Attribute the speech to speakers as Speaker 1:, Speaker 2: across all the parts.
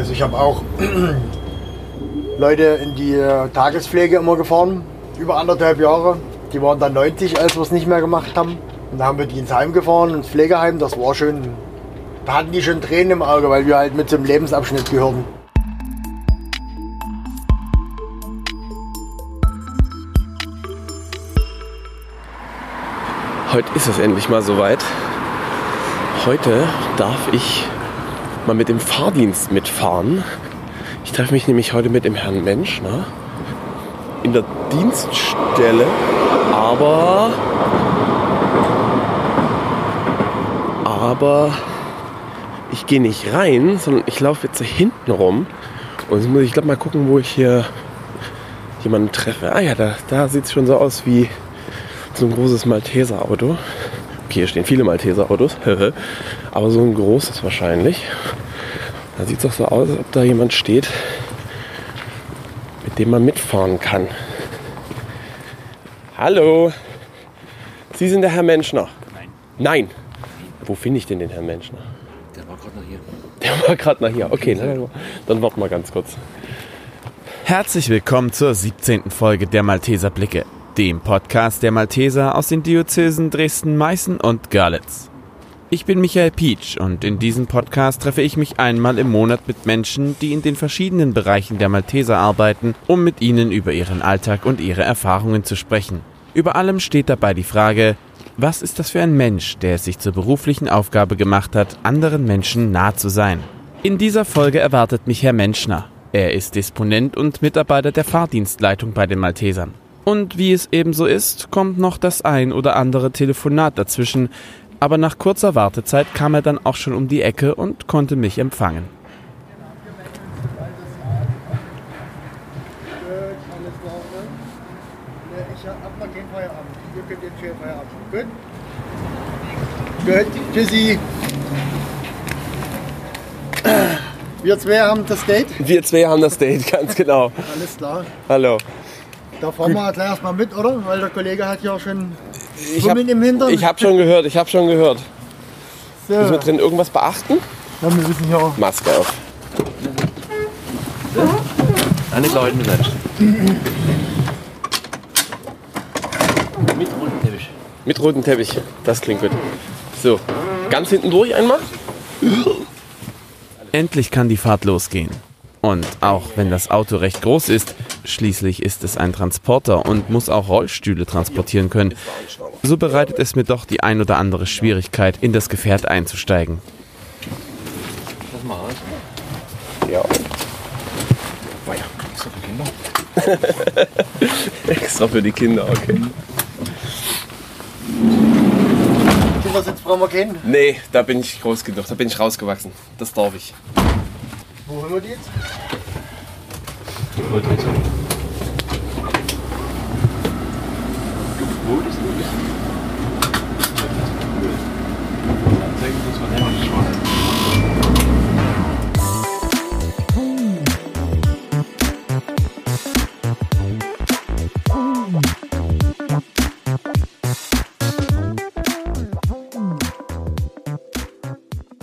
Speaker 1: Also ich habe auch Leute in die Tagespflege immer gefahren, über anderthalb Jahre. Die waren dann 90, als wir es nicht mehr gemacht haben. Und da haben wir die ins Heim gefahren, ins Pflegeheim. Das war schön. Da hatten die schon Tränen im Auge, weil wir halt mit zum Lebensabschnitt gehörten.
Speaker 2: Heute ist es endlich mal soweit. Heute darf ich mal mit dem Fahrdienst mitfahren. Ich treffe mich nämlich heute mit dem Herrn Menschner in der Dienststelle, aber aber ich gehe nicht rein, sondern ich laufe jetzt hinten rum und jetzt muss ich glaube mal gucken, wo ich hier jemanden treffe. Ah ja, da, da sieht es schon so aus wie so ein großes Malteser-Auto. Okay, hier stehen viele Malteser-Autos, aber so ein großes wahrscheinlich. Da sieht es doch so aus, als ob da jemand steht, mit dem man mitfahren kann. Hallo, Sie sind der Herr Menschner?
Speaker 3: Nein.
Speaker 2: Nein. Wo finde ich denn den Herrn Menschner?
Speaker 3: Der war gerade noch hier.
Speaker 2: Der war gerade nach hier. Okay, dann, dann warten wir ganz kurz.
Speaker 4: Herzlich willkommen zur 17. Folge der Malteser Blicke, dem Podcast der Malteser aus den Diözesen Dresden, Meißen und Görlitz. Ich bin Michael Pietsch und in diesem Podcast treffe ich mich einmal im Monat mit Menschen, die in den verschiedenen Bereichen der Malteser arbeiten, um mit ihnen über ihren Alltag und ihre Erfahrungen zu sprechen. Über allem steht dabei die Frage, was ist das für ein Mensch, der es sich zur beruflichen Aufgabe gemacht hat, anderen Menschen nah zu sein? In dieser Folge erwartet mich Herr Menschner. Er ist Disponent und Mitarbeiter der Fahrdienstleitung bei den Maltesern. Und wie es ebenso ist, kommt noch das ein oder andere Telefonat dazwischen, aber nach kurzer Wartezeit kam er dann auch schon um die Ecke und konnte mich empfangen.
Speaker 1: Ich hab noch keinen Feierabend. Ihr könnt jetzt schön Feierabend. Gut? Gut, tschüssi. Wir zwei haben das Date.
Speaker 2: Wir zwei haben das Date, ganz genau.
Speaker 1: Alles klar.
Speaker 2: Hallo.
Speaker 1: Da fahren wir gleich erstmal mit, oder? Weil der Kollege hat ja schon
Speaker 2: Ich habe
Speaker 1: Schwimmen im Hintern.
Speaker 2: ich hab schon gehört, ich habe schon gehört.
Speaker 1: so.
Speaker 2: Müssen wir drin irgendwas beachten?
Speaker 1: Ja, wir wissen ja,
Speaker 2: Maske auf.
Speaker 3: Eine Leute mit. Mit rotem Teppich.
Speaker 2: Mit rotem Teppich. Das klingt gut. So, ganz hinten durch einmal.
Speaker 4: Endlich kann die Fahrt losgehen. Und auch wenn das Auto recht groß ist, schließlich ist es ein Transporter und muss auch Rollstühle transportieren können, so bereitet es mir doch die ein oder andere Schwierigkeit, in das Gefährt einzusteigen.
Speaker 3: Lass mal aus.
Speaker 2: Ja.
Speaker 3: Ist doch für Kinder.
Speaker 2: Extra für die Kinder, okay.
Speaker 1: Kindersitz brauchen wir kennen.
Speaker 2: Nee, da bin ich groß genug, da bin ich rausgewachsen. Das darf ich.
Speaker 1: Wo holen wir die jetzt?
Speaker 3: Wo ist das? Zeigen Sie uns mal her, wie schwarz.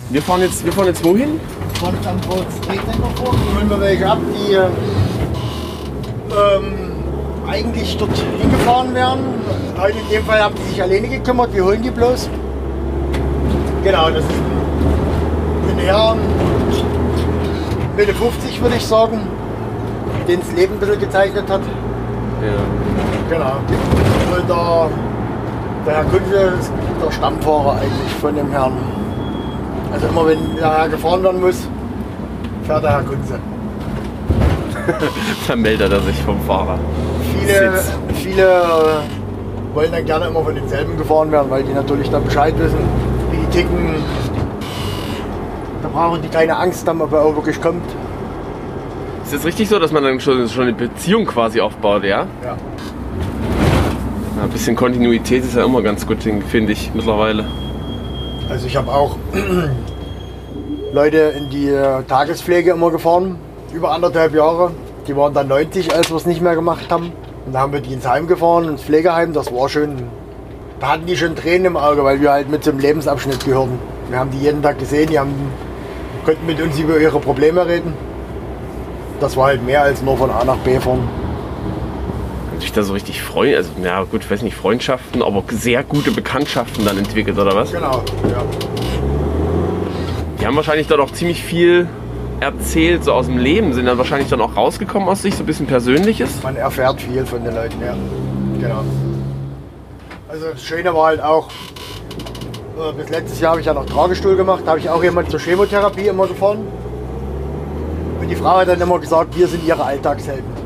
Speaker 2: Wir fahren jetzt, wir fahren jetzt wohin?
Speaker 1: Jetzt am. Dann holen wir welche ab, die ähm, eigentlich dort hingefahren werden. Heute in dem Fall haben die sich alleine gekümmert. Wir holen die bloß. Genau, das ist ein, ein Herr Mitte 50 würde ich sagen, den das Leben ein bisschen gezeichnet hat.
Speaker 2: Ja.
Speaker 1: Genau. Und der, der Herr Kunze ist der Stammfahrer eigentlich von dem Herrn. Also immer wenn der Herr gefahren werden muss, fährt der Herr Kunze.
Speaker 2: Dann meldet er sich vom Fahrer.
Speaker 1: Viele,
Speaker 2: Sitz.
Speaker 1: viele äh, wollen dann gerne immer von denselben gefahren werden, weil die natürlich dann Bescheid wissen, wie die ticken. Da brauchen die keine Angst haben, ob er auch wirklich kommt.
Speaker 2: Ist es richtig so, dass man dann schon, schon eine Beziehung quasi aufbaut? Ja.
Speaker 1: ja?
Speaker 2: Ein bisschen Kontinuität ist ja immer ganz gut, finde ich mittlerweile.
Speaker 1: Also ich habe auch Leute in die Tagespflege immer gefahren, über anderthalb Jahre. Die waren dann 90, als wir es nicht mehr gemacht haben. Und da haben wir die ins Heim gefahren, ins Pflegeheim. Das war schön. Da hatten die schon Tränen im Auge, weil wir halt mit zum Lebensabschnitt gehörten. Wir haben die jeden Tag gesehen, die haben konnten mit uns über ihre Probleme reden. Das war halt mehr als nur von A nach B fahren.
Speaker 2: Sich da so richtig freuen, also ja gut, ich weiß nicht, Freundschaften, aber sehr gute Bekanntschaften dann entwickelt oder was?
Speaker 1: Genau, ja.
Speaker 2: Die haben wahrscheinlich dann auch ziemlich viel erzählt, so aus dem Leben, sind dann wahrscheinlich dann auch rausgekommen aus sich, so ein bisschen Persönliches.
Speaker 1: Man erfährt viel von den Leuten, ja. Genau. Also das Schöne war halt auch, äh, bis letztes Jahr habe ich ja noch Tragestuhl gemacht, da habe ich auch jemand zur Chemotherapie immer gefahren. Und die Frau hat dann immer gesagt, wir sind ihre Alltagshelden.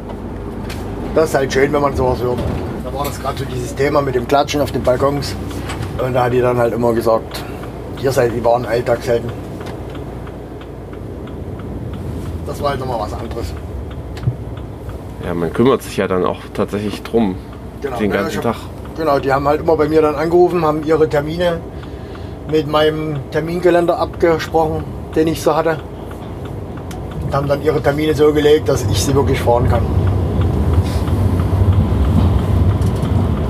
Speaker 1: Das ist halt schön, wenn man sowas hört. Da war das gerade so dieses Thema mit dem Klatschen auf den Balkons. Und da hat die dann halt immer gesagt, ihr seid die wahren Alltagshelden. Das war halt nochmal was anderes.
Speaker 2: Ja, man kümmert sich ja dann auch tatsächlich drum,
Speaker 1: Genau,
Speaker 2: den ganzen
Speaker 1: hab-
Speaker 2: Tag.
Speaker 1: Genau, die haben halt immer bei mir dann angerufen, haben ihre Termine mit meinem Terminkalender abgesprochen, den ich so hatte. Und haben dann ihre Termine so gelegt, dass ich sie wirklich fahren kann.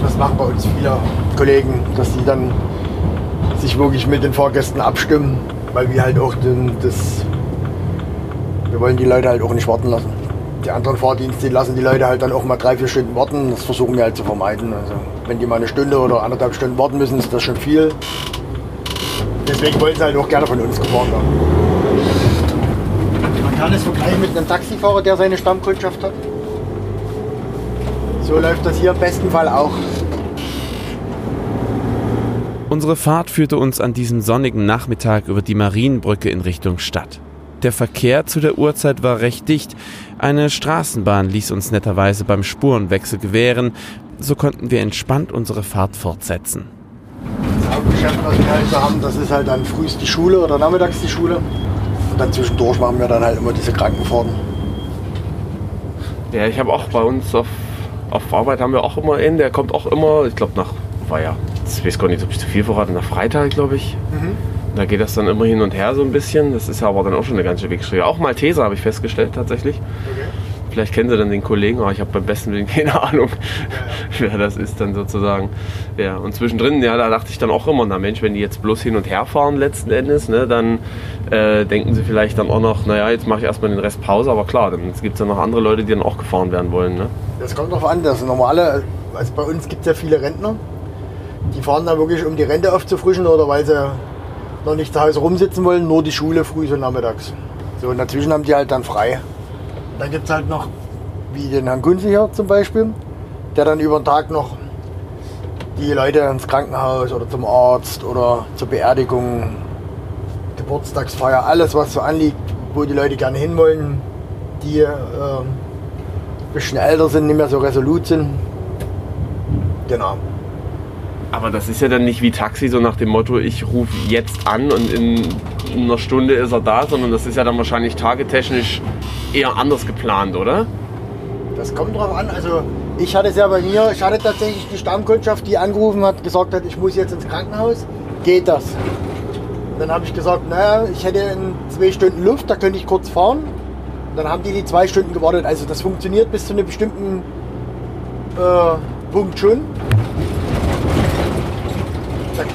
Speaker 1: Das machen bei uns viele Kollegen, dass die dann sich wirklich mit den Fahrgästen abstimmen, weil wir halt auch den, das. Wir wollen die Leute halt auch nicht warten lassen. Die anderen Fahrdienste die lassen die Leute halt dann auch mal drei, vier Stunden warten. Das versuchen wir halt zu vermeiden. Also wenn die mal eine Stunde oder anderthalb Stunden warten müssen, ist das schon viel. Deswegen wollen sie halt auch gerne von uns gefahren werden. Man kann es vergleichen mit einem Taxifahrer, der seine Stammkundschaft hat. So läuft das hier im besten Fall auch.
Speaker 4: Unsere Fahrt führte uns an diesem sonnigen Nachmittag über die Marienbrücke in Richtung Stadt. Der Verkehr zu der Uhrzeit war recht dicht. Eine Straßenbahn ließ uns netterweise beim Spurenwechsel gewähren. So konnten wir entspannt unsere Fahrt fortsetzen.
Speaker 1: Das Hauptgeschäft, was wir halt so haben, das ist halt dann frühst die Schule oder nachmittags die Schule. Und dann zwischendurch machen wir dann halt immer diese Krankenfahrten.
Speaker 2: Ja, ich habe auch bei uns auf, auf Arbeit haben wir auch immer einen, der kommt auch immer, ich glaube nach, ja, ich weiß gar nicht, ob ich zu viel verrate, nach Freitag, glaube ich. Da geht das dann immer hin und her so ein bisschen. Das ist ja aber dann auch schon eine ganze Wegstrecke. Auch Malteser habe ich festgestellt tatsächlich. Vielleicht kennen Sie dann den Kollegen, aber ich habe beim besten Willen keine Ahnung, wer das ist dann sozusagen. Ja, und zwischendrin, ja, da dachte ich dann auch immer, na Mensch, wenn die jetzt bloß hin und her fahren letzten Endes, ne, dann äh, denken sie vielleicht dann auch noch, naja, jetzt mache ich erstmal den Rest Pause, aber klar, dann gibt es ja noch andere Leute, die dann auch gefahren werden wollen. Ne?
Speaker 1: Das kommt drauf an, das normale, also bei uns gibt es ja viele Rentner. Die fahren dann wirklich, um die Rente aufzufrischen oder weil sie noch nicht zu Hause rumsitzen wollen, nur die Schule früh und nachmittags. So, und dazwischen haben die halt dann frei. Und dann gibt es halt noch, wie den Herrn Kunze hier zum Beispiel, der dann über den Tag noch die Leute ins Krankenhaus oder zum Arzt oder zur Beerdigung, Geburtstagsfeier, alles was so anliegt, wo die Leute gerne hinwollen, die ähm, ein bisschen älter sind, nicht mehr so resolut sind. Genau.
Speaker 2: Aber das ist ja dann nicht wie Taxi, so nach dem Motto, ich rufe jetzt an und in einer Stunde ist er da, sondern das ist ja dann wahrscheinlich tagetechnisch eher anders geplant, oder?
Speaker 1: Das kommt drauf an. Also ich hatte es ja bei mir, ich hatte tatsächlich die Stammkundschaft, die angerufen hat, gesagt hat, ich muss jetzt ins Krankenhaus. Geht das? Und dann habe ich gesagt, naja, ich hätte in zwei Stunden Luft, da könnte ich kurz fahren. Und dann haben die die zwei Stunden gewartet. Also das funktioniert bis zu einem bestimmten äh, Punkt schon.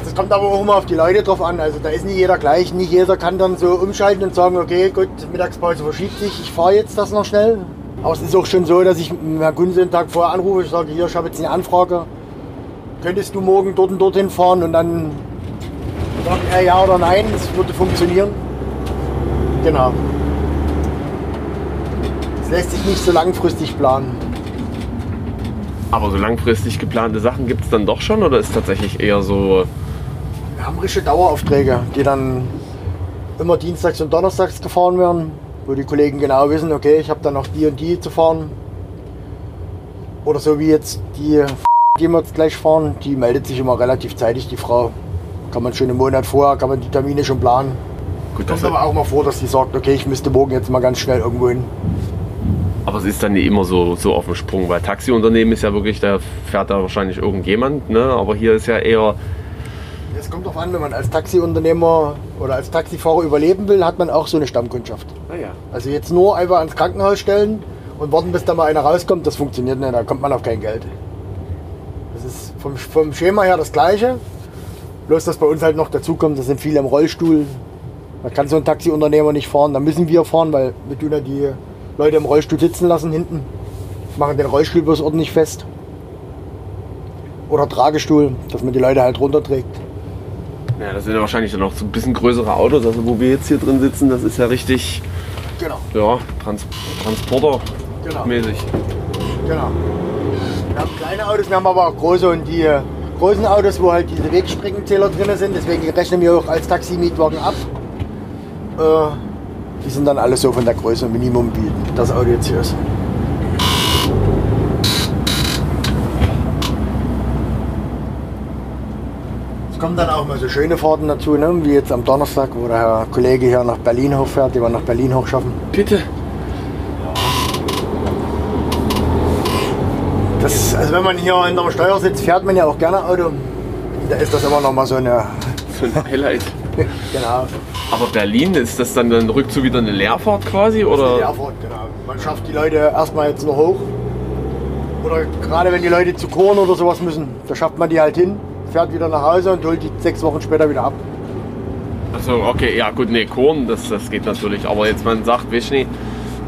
Speaker 1: Das- kommt aber auch immer auf die Leute drauf an. Also da ist nicht jeder gleich. Nicht jeder kann dann so umschalten und sagen, okay, gut, Mittagspause verschiebt sich, ich fahre jetzt das noch schnell. Aber es ist auch schon so, dass ich Herrn Kunze einen Tag vorher anrufe, ich sage, hier, ich habe jetzt eine Anfrage. Könntest du morgen dort und dorthin fahren? Und dann sagt er ja oder nein, es würde funktionieren. Genau. Es lässt sich nicht so langfristig planen.
Speaker 2: Aber so langfristig geplante Sachen gibt es dann doch schon oder ist tatsächlich eher so,
Speaker 1: Wir haben richtige Daueraufträge, die dann immer dienstags und donnerstags gefahren werden, wo die Kollegen genau wissen, okay, ich habe dann noch die und die zu fahren. Oder so wie jetzt die, die wir jetzt gleich fahren, die meldet sich immer relativ zeitig, die Frau. Kann man schon einen Monat vorher, kann man die Termine schon planen.
Speaker 2: gut,
Speaker 1: Kommt aber auch mal vor, dass die sagt, okay, ich müsste morgen jetzt mal ganz schnell irgendwo hin.
Speaker 2: Aber es ist dann nicht immer so, so auf dem Sprung, weil Taxiunternehmen ist ja wirklich, da fährt da wahrscheinlich irgendjemand, ne? aber hier ist ja eher,
Speaker 1: Es kommt darauf an, wenn man als Taxiunternehmer oder als Taxifahrer überleben will, hat man auch so eine Stammkundschaft.
Speaker 2: naja,
Speaker 1: Also jetzt nur einfach ans Krankenhaus stellen und warten, bis da mal einer rauskommt, das funktioniert nicht, da kommt man auf kein Geld. Das ist vom, vom Schema her das gleiche, bloß dass bei uns halt noch dazu kommt, das sind viele im Rollstuhl. Da kann so ein Taxiunternehmer nicht fahren. Da müssen wir fahren, weil wir tun ja die Leute im Rollstuhl sitzen lassen hinten. Machen den Rollstuhl bloß ordentlich fest. Oder Tragestuhl, dass man die Leute halt runterträgt.
Speaker 2: Ja, das sind ja wahrscheinlich dann auch so ein bisschen größere Autos. Also wo wir jetzt hier drin sitzen, das ist ja richtig,
Speaker 1: Genau,
Speaker 2: ja, Trans Transporter-mäßig.
Speaker 1: genau. genau. Wir haben kleine Autos, wir haben aber auch große und die großen Autos, wo halt diese Wegsprengenzähler drin sind. Deswegen rechnen wir auch als Taximietwagen ab. Äh, die sind dann alle so von der Größe Minimum, wie das Auto jetzt hier ist. Es kommen dann auch mal so schöne Fahrten dazu, ne? wie jetzt am Donnerstag, wo der Herr Kollege hier nach Berlin hochfährt, die wir nach Berlin hochschaffen.
Speaker 2: Bitte.
Speaker 1: Das, also wenn man hier hinterm Steuer sitzt, fährt man ja auch gerne Auto. Da ist das immer noch mal so eine...
Speaker 2: So ein Highlight.
Speaker 1: genau.
Speaker 2: Aber Berlin, ist das dann ein Rückzug wieder eine Leerfahrt quasi? Oder?
Speaker 1: Leerfahrt, genau. Man schafft die Leute erstmal jetzt noch hoch. Oder gerade wenn die Leute zu Korn oder sowas müssen, da schafft man die halt hin, fährt wieder nach Hause und holt die sechs Wochen später wieder ab.
Speaker 2: Achso, okay, ja gut, nee, Korn, das, das geht natürlich. Aber jetzt man sagt, weißt nicht,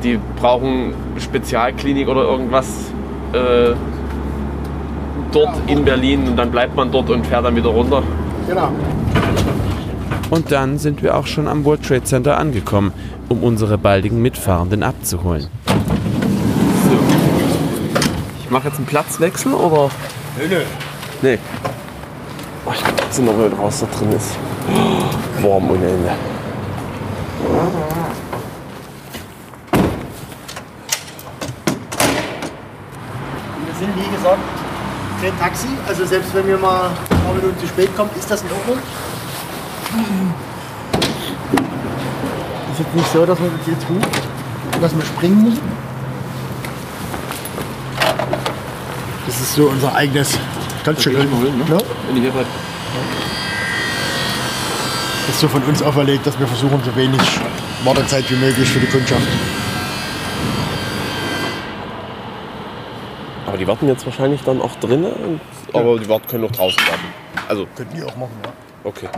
Speaker 2: die brauchen Spezialklinik oder irgendwas äh, dort in Berlin und dann bleibt man dort und fährt dann wieder runter.
Speaker 1: Genau.
Speaker 4: Und dann sind wir auch schon am World Trade Center angekommen, um unsere baldigen Mitfahrenden abzuholen.
Speaker 2: So. Ich mache jetzt einen Platzwechsel oder?
Speaker 1: Nö, nö.
Speaker 2: Nee. Oh, ich guck trotzdem noch mal raus, da drin ist. Oh, warm ohne Ende.
Speaker 1: Wir sind, wie gesagt, kein Taxi. Also selbst wenn wir mal ein paar Minuten zu spät kommen, ist das in Ordnung. Jetzt nicht so, dass wir uns jetzt rufen, dass wir springen müssen. Das ist so unser eigenes.
Speaker 3: Holen, ne?
Speaker 1: Das ist so von uns auferlegt, dass wir versuchen, so wenig Wartezeit wie möglich für die Kundschaft.
Speaker 2: Aber die warten jetzt wahrscheinlich dann auch drinnen. Aber die warten können noch draußen warten. Also,
Speaker 1: Könnten die auch machen, ja.
Speaker 2: okay.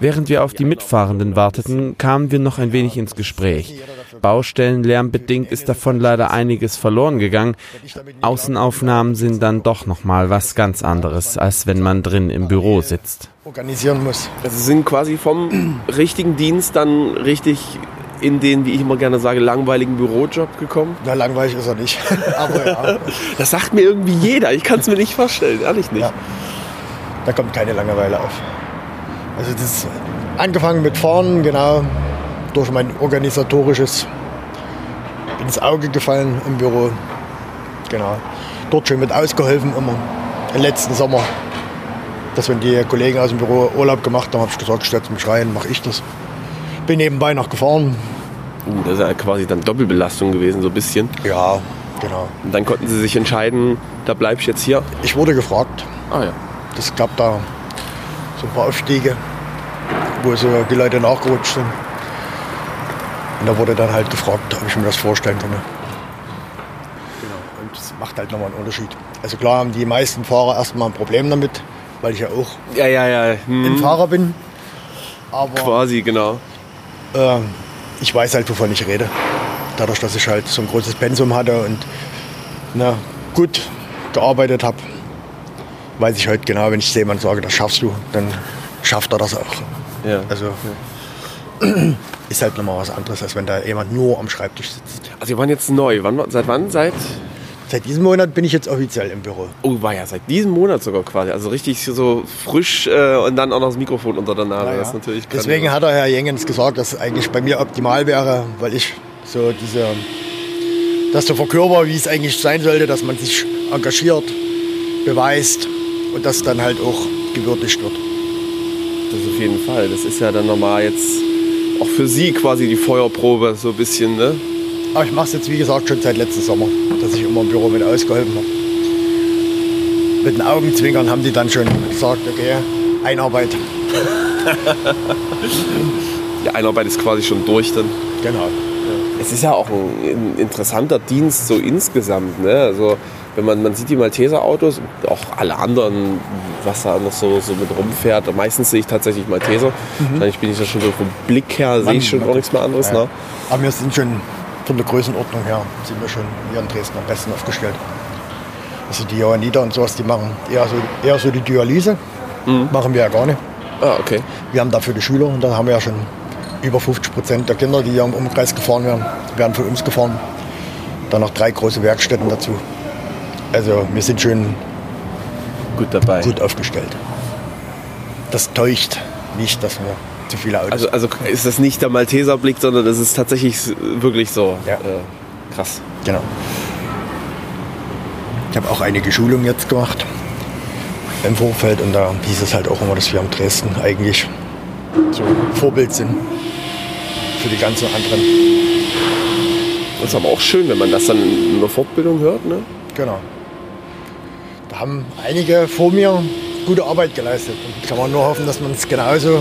Speaker 4: Während wir auf die Mitfahrenden warteten, kamen wir noch ein wenig ins Gespräch. Baustellenlärm bedingt ist davon leider einiges verloren gegangen. Außenaufnahmen sind dann doch noch mal was ganz anderes, als wenn man drin im Büro sitzt.
Speaker 1: Organisieren muss.
Speaker 2: Also sie sind quasi vom richtigen Dienst dann richtig in den, wie ich immer gerne sage, langweiligen Bürojob gekommen.
Speaker 1: Na, langweilig ist er nicht. Aber ja,
Speaker 2: Das sagt mir irgendwie jeder. Ich kann es mir nicht vorstellen, ehrlich nicht.
Speaker 1: Ja. da kommt keine Langeweile auf. Also das ist angefangen mit Fahren, genau, durch mein organisatorisches ins Auge gefallen im Büro. Genau. Dort schon mit ausgeholfen immer. Im letzten Sommer. Dass wenn die Kollegen aus dem Büro Urlaub gemacht haben, habe ich gesagt, statt zum Schreien mache ich das. Bin nebenbei noch gefahren.
Speaker 2: Uh, das ist ja quasi dann Doppelbelastung gewesen, so ein bisschen.
Speaker 1: Ja, genau.
Speaker 2: Und dann konnten sie sich entscheiden, da bleib ich jetzt hier.
Speaker 1: Ich wurde gefragt.
Speaker 2: Ah ja.
Speaker 1: Es gab da so ein paar Aufstiege, wo so die Leute nachgerutscht sind. Und da wurde dann halt gefragt, ob ich mir das vorstellen kann. Genau, und das macht halt nochmal einen Unterschied. Also klar haben die meisten Fahrer erstmal ein Problem damit, weil ich ja auch
Speaker 2: Ja, ja, ja. Hm,
Speaker 1: ein Fahrer bin. Aber
Speaker 2: Quasi, genau.
Speaker 1: äh, ich weiß halt, wovon ich rede. Dadurch, dass ich halt so ein großes Pensum hatte und na, gut gearbeitet habe, weiß ich halt genau, wenn ich jemand sage, das schaffst du, dann schafft er das auch.
Speaker 2: Ja.
Speaker 1: Also ist halt nochmal was anderes, als wenn da jemand nur am Schreibtisch sitzt.
Speaker 2: Also wir waren jetzt neu. Wann, seit wann? Seit.
Speaker 1: Seit diesem Monat bin ich jetzt offiziell im Büro.
Speaker 2: Oh, war ja seit diesem Monat sogar quasi. Also richtig so frisch äh, und dann auch noch das Mikrofon unter der Nase.
Speaker 1: Ja,
Speaker 2: Das
Speaker 1: ja.
Speaker 2: ist natürlich
Speaker 1: Deswegen hat der Herr Jengens gesagt, dass es eigentlich bei mir optimal wäre, weil ich so diese, das so verkörper, wie es eigentlich sein sollte, dass man sich engagiert, beweist und das dann halt auch gewürdigt wird.
Speaker 2: Das auf jeden Fall. Das ist ja dann nochmal jetzt auch für Sie quasi die Feuerprobe so ein bisschen, ne?
Speaker 1: Aber ich mache es jetzt, wie gesagt, schon seit letztem Sommer, dass ich immer im Büro mit ausgeholfen habe. Mit den Augenzwinkern haben die dann schon gesagt, okay, einarbeiten.
Speaker 2: Die Einarbeit ist quasi schon durch dann.
Speaker 1: Genau.
Speaker 2: Es ist ja auch ein, ein interessanter Dienst so insgesamt. Ne? Also wenn man, man sieht die Malteser-Autos, auch alle anderen, was da noch so, so mit rumfährt. Meistens sehe ich tatsächlich Malteser. Wahrscheinlich bin ich da schon so vom Blick her, sehe ich schon auch nichts mehr anderes.
Speaker 1: Ja.
Speaker 2: Ne?
Speaker 1: Aber wir sind schon von der Größenordnung her, sind wir schon hier in Dresden am besten aufgestellt. Also die Johanniter und sowas, die machen eher so, eher so die Dialyse. Machen wir ja gar nicht.
Speaker 2: Ah, okay.
Speaker 1: Wir haben dafür die Schüler und da haben wir ja schon über 50 Prozent der Kinder, die hier im Umkreis gefahren werden, werden von uns gefahren. Dann noch drei große Werkstätten dazu. Also wir sind schon
Speaker 2: Gut dabei.
Speaker 1: gut aufgestellt. Das täuscht nicht, dass wir zu viele Autos
Speaker 2: Also, also ist das nicht der Malteser-Blick, sondern das ist tatsächlich wirklich so.
Speaker 1: Ja.
Speaker 2: Äh, krass.
Speaker 1: Genau. Ich habe auch einige Schulungen jetzt gemacht im Vorfeld und da hieß es halt auch immer, dass wir in Dresden eigentlich so Vorbild sind für die ganzen anderen.
Speaker 2: Das ist aber auch schön, wenn man das dann in der Fortbildung hört. Ne?
Speaker 1: Genau. Haben einige vor mir gute Arbeit geleistet. Und kann man nur hoffen, dass man es genauso.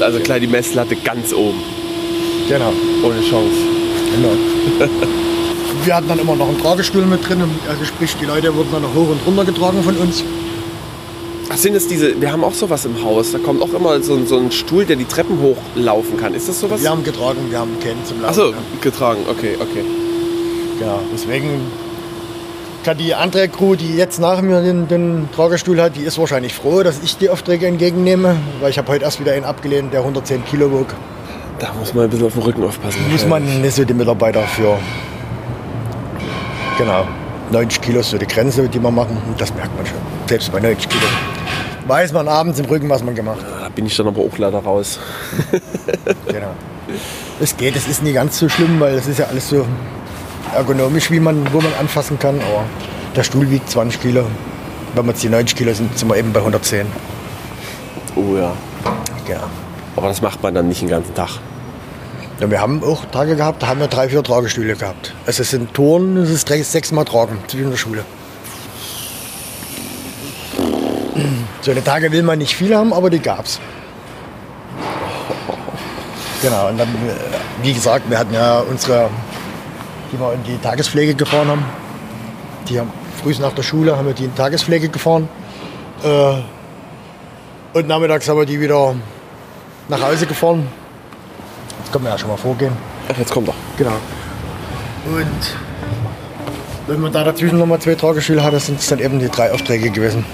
Speaker 2: Also klar, die Messlatte ganz oben.
Speaker 1: Genau.
Speaker 2: Ohne Chance.
Speaker 1: genau. Wir hatten dann immer noch einen Tragestuhl mit drin. Also sprich, die Leute wurden dann noch hoch und runter getragen von uns.
Speaker 2: Ach, sind es diese, wir haben auch sowas im Haus. Da kommt auch immer so, ein- so ein Stuhl, der die Treppen hochlaufen kann. Ist das sowas?
Speaker 1: Wir haben getragen, wir haben keinen zum Laufen.
Speaker 2: Achso, getragen. Okay, okay.
Speaker 1: Genau, deswegen kann die andere Crew, die jetzt nach mir den, den Tragestuhl hat, die ist wahrscheinlich froh, dass ich die Aufträge entgegennehme, weil ich habe heute erst wieder einen abgelehnt, der 110 Kilo wog.
Speaker 2: Da muss man ein bisschen auf den Rücken aufpassen.
Speaker 1: Muss man nicht so die Mitarbeiter für, genau, 90 Kilo ist so die Grenze, die wir machen und das merkt man schon, selbst bei 90 Kilo. Weiß man abends im Rücken, was man gemacht hat.
Speaker 2: Da bin ich dann aber auch leider raus.
Speaker 1: Genau. Es geht, es ist nie ganz so schlimm, weil es ist ja alles so ergonomisch, wie man, wo man anfassen kann. Aber der Stuhl wiegt 20 Kilo. Wenn wir jetzt die 90 Kilo sind, sind wir eben bei 110.
Speaker 2: Oh ja.
Speaker 1: Genau.
Speaker 2: Aber das macht man dann nicht den ganzen Tag.
Speaker 1: Ja, wir haben auch Tage gehabt, da haben wir drei, vier Tragestühle gehabt. Also es sind Touren, es ist drei, sechsmal Tragen zwischen der Schule. So eine Tage will man nicht viel haben, aber die gab's. Genau, und dann, äh, wie gesagt, wir hatten ja unsere, die wir in die Tagespflege gefahren haben. Die haben früh nach der Schule haben wir die in die Tagespflege gefahren. Äh, und nachmittags haben wir die wieder nach Hause gefahren. Jetzt können wir ja schon mal vorgehen.
Speaker 2: Ach, jetzt kommt er.
Speaker 1: Genau. Und wenn man da dazwischen nochmal zwei Tagesschüler hat, sind es dann eben die drei Aufträge gewesen.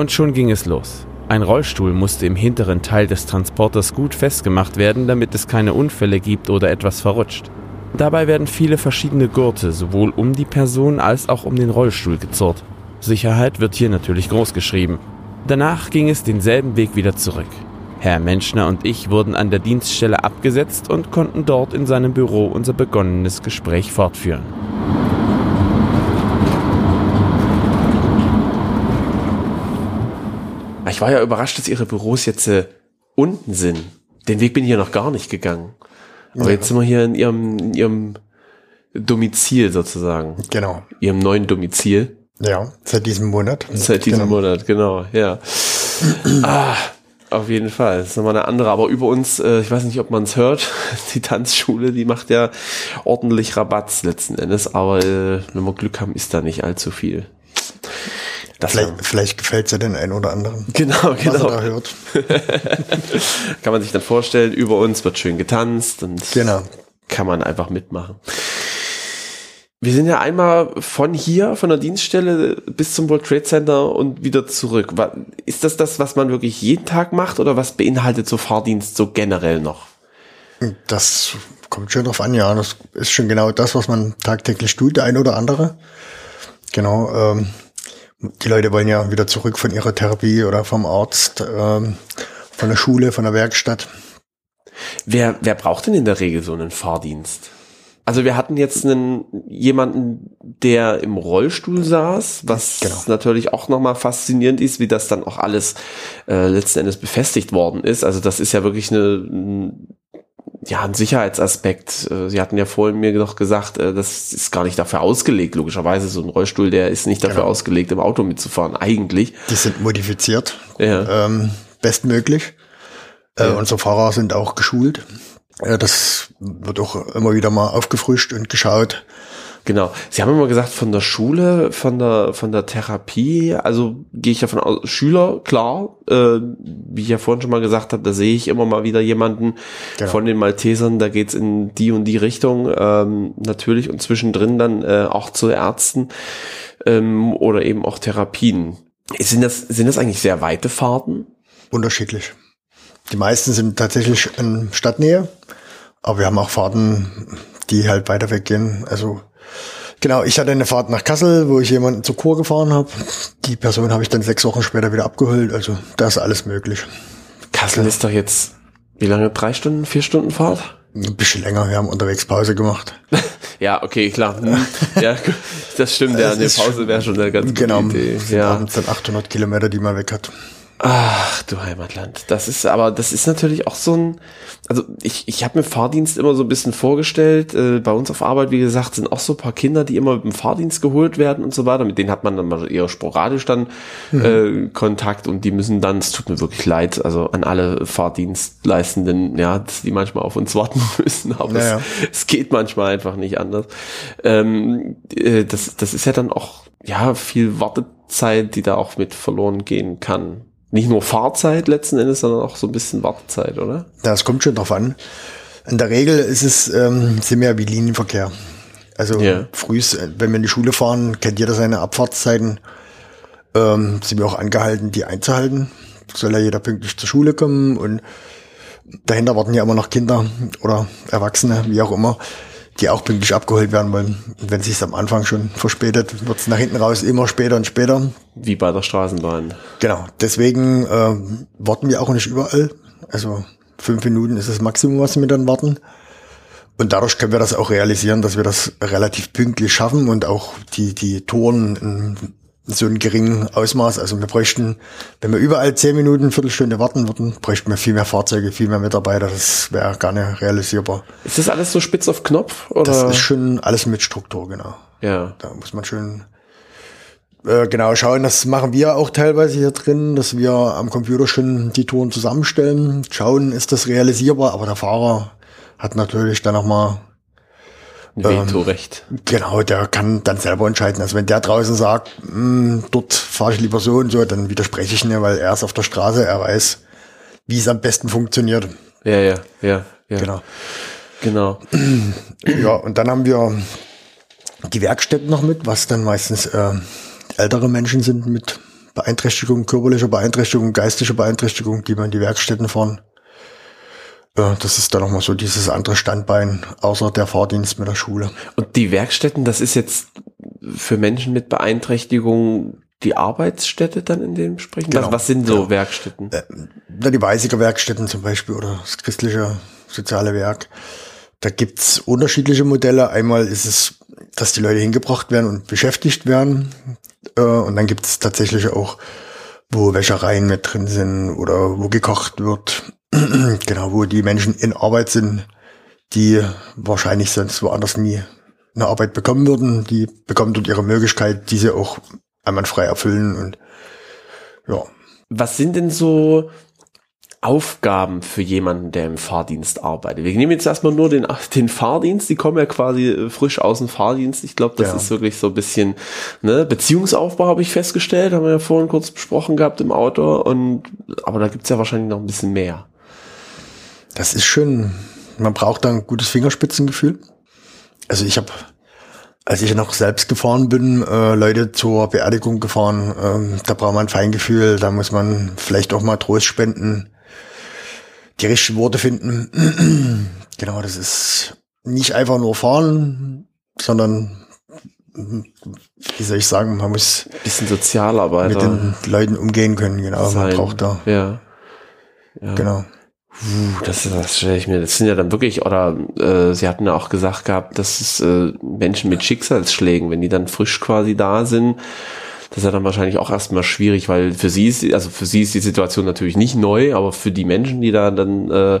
Speaker 4: Und schon ging es los. Ein Rollstuhl musste im hinteren Teil des Transporters gut festgemacht werden, damit es keine Unfälle gibt oder etwas verrutscht. Dabei werden viele verschiedene Gurte sowohl um die Person als auch um den Rollstuhl gezurrt. Sicherheit wird hier natürlich groß geschrieben. Danach ging es denselben Weg wieder zurück. Herr Menschner und ich wurden an der Dienststelle abgesetzt und konnten dort in seinem Büro unser begonnenes Gespräch fortführen.
Speaker 2: Ich war ja überrascht, dass ihre Büros jetzt äh, unten sind. Den Weg bin ich ja noch gar nicht gegangen. Aber jetzt sind wir hier in ihrem, in ihrem Domizil sozusagen.
Speaker 1: Genau.
Speaker 2: Ihrem neuen Domizil.
Speaker 1: Ja, seit diesem Monat.
Speaker 2: Seit diesem
Speaker 1: genau.
Speaker 2: Monat, genau, ja. ah, auf jeden Fall. Das ist nochmal eine andere. Aber über uns, äh, ich weiß nicht, ob man es hört, die Tanzschule, die macht ja ordentlich Rabatz letzten Endes. Aber äh, wenn wir Glück haben, ist da nicht allzu viel. Das
Speaker 1: Vielleicht, vielleicht gefällt es ja den einen oder anderen,
Speaker 2: Genau,
Speaker 1: was er
Speaker 2: genau.
Speaker 1: da hört.
Speaker 2: Kann man sich dann vorstellen, über uns wird schön getanzt und
Speaker 1: Genau.
Speaker 2: kann man einfach mitmachen. Wir sind ja einmal von hier, von der Dienststelle bis zum World Trade Center und wieder zurück. Ist das das, was man wirklich jeden Tag macht oder was beinhaltet so Fahrdienst so generell noch?
Speaker 1: Das kommt schon drauf an, ja. Das ist schon genau das, was man tagtäglich tut, der eine oder andere. Genau. Ähm, die Leute wollen ja wieder zurück von ihrer Therapie oder vom Arzt, ähm, von der Schule, von der Werkstatt.
Speaker 2: Wer, wer braucht denn in der Regel so einen Fahrdienst? Also wir hatten jetzt einen jemanden, der im Rollstuhl saß, was
Speaker 1: Genau.
Speaker 2: natürlich auch nochmal faszinierend ist, wie das dann auch alles äh, letzten Endes befestigt worden ist. Also das ist ja wirklich eine, ja, ein Sicherheitsaspekt. Äh, Sie hatten ja vorhin mir noch gesagt, äh, das ist gar nicht dafür ausgelegt. Logischerweise so ein Rollstuhl, der ist nicht dafür
Speaker 1: Genau.
Speaker 2: ausgelegt, im Auto mitzufahren. Eigentlich.
Speaker 1: Die sind modifiziert,
Speaker 2: Ja.
Speaker 1: ähm, bestmöglich. Äh,
Speaker 2: Ja.
Speaker 1: Unsere Fahrer sind auch geschult. Äh, das wird auch immer wieder mal aufgefrischt und geschaut.
Speaker 2: Genau. Sie haben immer gesagt, von der Schule, von der, von der Therapie, also gehe ich davon aus, Schüler, klar, äh, wie ich ja vorhin schon mal gesagt habe, da sehe ich immer mal wieder jemanden
Speaker 1: Genau.
Speaker 2: von den Maltesern, da geht's in die und die Richtung, ähm, natürlich und zwischendrin dann äh, auch zu Ärzten ähm, oder eben auch Therapien. Sind das, sind das eigentlich sehr weite Fahrten?
Speaker 1: Unterschiedlich. Die meisten sind tatsächlich in Stadtnähe, aber wir haben auch Fahrten, die halt weiter weggehen. Also genau, ich hatte eine Fahrt nach Kassel, wo ich jemanden zur Kur gefahren habe. Die Person habe ich dann sechs Wochen später wieder abgeholt. Also da ist alles möglich.
Speaker 2: Kassel ist doch jetzt, wie lange? Drei Stunden, vier Stunden Fahrt?
Speaker 1: Ein bisschen länger, wir haben unterwegs Pause gemacht.
Speaker 2: Ja, okay, klar. Hm. Ja, das stimmt. Ja, eine Pause wäre schon eine ganz gute
Speaker 1: Genau,
Speaker 2: Idee.
Speaker 1: sind
Speaker 2: Ja.
Speaker 1: abends dann 800 Kilometer, die man weg hat.
Speaker 2: Ach, du Heimatland. Das ist aber, das ist natürlich auch so ein, also ich, ich habe mir Fahrdienst immer so ein bisschen vorgestellt. Äh, bei uns auf Arbeit, wie gesagt, sind auch so ein paar Kinder, die immer mit dem Fahrdienst geholt werden und so weiter. Mit denen hat man dann mal eher sporadisch dann äh, Kontakt und die müssen dann, es tut mir wirklich leid, also an alle Fahrdienstleistenden, ja, dass die manchmal auf uns warten müssen, aber
Speaker 1: Naja.
Speaker 2: es, es geht manchmal einfach nicht anders. Ähm, äh, das, das ist ja dann auch, ja, viel Wartezeit, die da auch mit verloren gehen kann. Nicht nur Fahrzeit letzten Endes, sondern auch so ein bisschen Wartezeit, oder?
Speaker 1: Ja, es kommt schon drauf an. In der Regel ist es, ähm, sind wir ja wie Linienverkehr. Also
Speaker 2: Ja.
Speaker 1: frühs, äh, wenn wir in die Schule fahren, kennt jeder seine Abfahrtszeiten. Ähm, sind wir auch angehalten, die einzuhalten. Soll ja jeder pünktlich zur Schule kommen und dahinter warten ja immer noch Kinder oder Erwachsene, wie auch immer, die auch pünktlich abgeholt werden wollen. Und wenn es sich am Anfang schon verspätet, wird es nach hinten raus immer später und später.
Speaker 2: Wie bei der Straßenbahn.
Speaker 1: Genau, deswegen ähm, warten wir auch nicht überall. Also fünf Minuten ist das Maximum, was wir dann warten. Und dadurch können wir das auch realisieren, dass wir das relativ pünktlich schaffen und auch die, die Touren so einem geringen Ausmaß. Also wir bräuchten, wenn wir überall zehn Minuten, Viertelstunde warten würden, bräuchten wir viel mehr Fahrzeuge, viel mehr Mitarbeiter. Das wäre gar nicht realisierbar.
Speaker 2: Ist das alles so spitz auf Knopf? Oder?
Speaker 1: Das ist schon alles mit Struktur, genau.
Speaker 2: ja.
Speaker 1: Da muss man schön äh, genau schauen. Das machen wir auch teilweise hier drin, dass wir am Computer schon die Touren zusammenstellen. Schauen, ist das realisierbar, aber der Fahrer hat natürlich dann nochmal,
Speaker 2: Ein Vetorecht.
Speaker 1: genau, der kann dann selber entscheiden. Also wenn der draußen sagt, "Hm, dort fahre ich lieber so und so, dann widerspreche ich nicht, weil er ist auf der Straße, er weiß, wie es am besten funktioniert.
Speaker 2: Ja, ja, ja, ja.
Speaker 1: Genau.
Speaker 2: Genau.
Speaker 1: Ja, und dann haben wir die Werkstätten noch mit, was dann meistens äh, ältere Menschen sind mit Beeinträchtigung, körperlicher Beeinträchtigung, geistischer Beeinträchtigung, die man in die Werkstätten fahren. Äh, das ist dann nochmal so dieses andere Standbein, außer der Fahrdienst mit der Schule.
Speaker 2: Und die Werkstätten, das ist jetzt für Menschen mit Beeinträchtigung die Arbeitsstätte dann in dem Sprechen?
Speaker 1: Genau,
Speaker 2: was, was sind so
Speaker 1: genau.
Speaker 2: Werkstätten?
Speaker 1: Na, die Weisiger Werkstätten zum Beispiel oder das christliche soziale Werk. Da gibt's unterschiedliche Modelle. Einmal ist es, dass die Leute hingebracht werden und beschäftigt werden. Äh, und dann gibt's tatsächlich auch, wo Wäschereien mit drin sind oder wo gekocht wird. genau, wo die Menschen in Arbeit sind, die wahrscheinlich sonst woanders nie eine Arbeit bekommen würden. Die bekommen dort ihre Möglichkeit, die sie auch einwandfrei erfüllen und ja.
Speaker 2: Was sind denn so Aufgaben für jemanden, der im Fahrdienst arbeitet? Wir nehmen jetzt erstmal nur den, den Fahrdienst, die kommen ja quasi äh, frisch aus dem Fahrdienst. Ich glaube, das
Speaker 1: Ja.
Speaker 2: ist wirklich so ein bisschen, ne, Beziehungsaufbau habe ich festgestellt, haben wir ja vorhin kurz besprochen gehabt im Auto und aber da gibt's ja wahrscheinlich noch ein bisschen mehr.
Speaker 1: Das ist schon, man braucht da ein gutes Fingerspitzengefühl. Also ich habe, als ich noch selbst gefahren bin, äh, Leute zur Beerdigung gefahren, ähm, da braucht man ein Feingefühl, da muss man vielleicht auch mal Trost spenden, die richtigen Worte finden. genau, das ist nicht einfach nur fahren, sondern, wie soll ich sagen, man muss
Speaker 2: Bisschen
Speaker 1: mit
Speaker 2: Sozialarbeiter
Speaker 1: den Leuten umgehen können, genau, man
Speaker 2: sein.
Speaker 1: braucht da,
Speaker 2: Ja. ja.
Speaker 1: genau.
Speaker 2: Puh, Das, das stelle ich mir, das sind ja dann wirklich, oder äh, Sie hatten ja auch gesagt gehabt, dass es äh, Menschen mit Schicksalsschlägen, wenn die dann frisch quasi da sind, Das ist ja dann wahrscheinlich auch erstmal schwierig, weil für sie ist, also für sie ist die Situation natürlich nicht neu, aber für die Menschen, die da dann äh,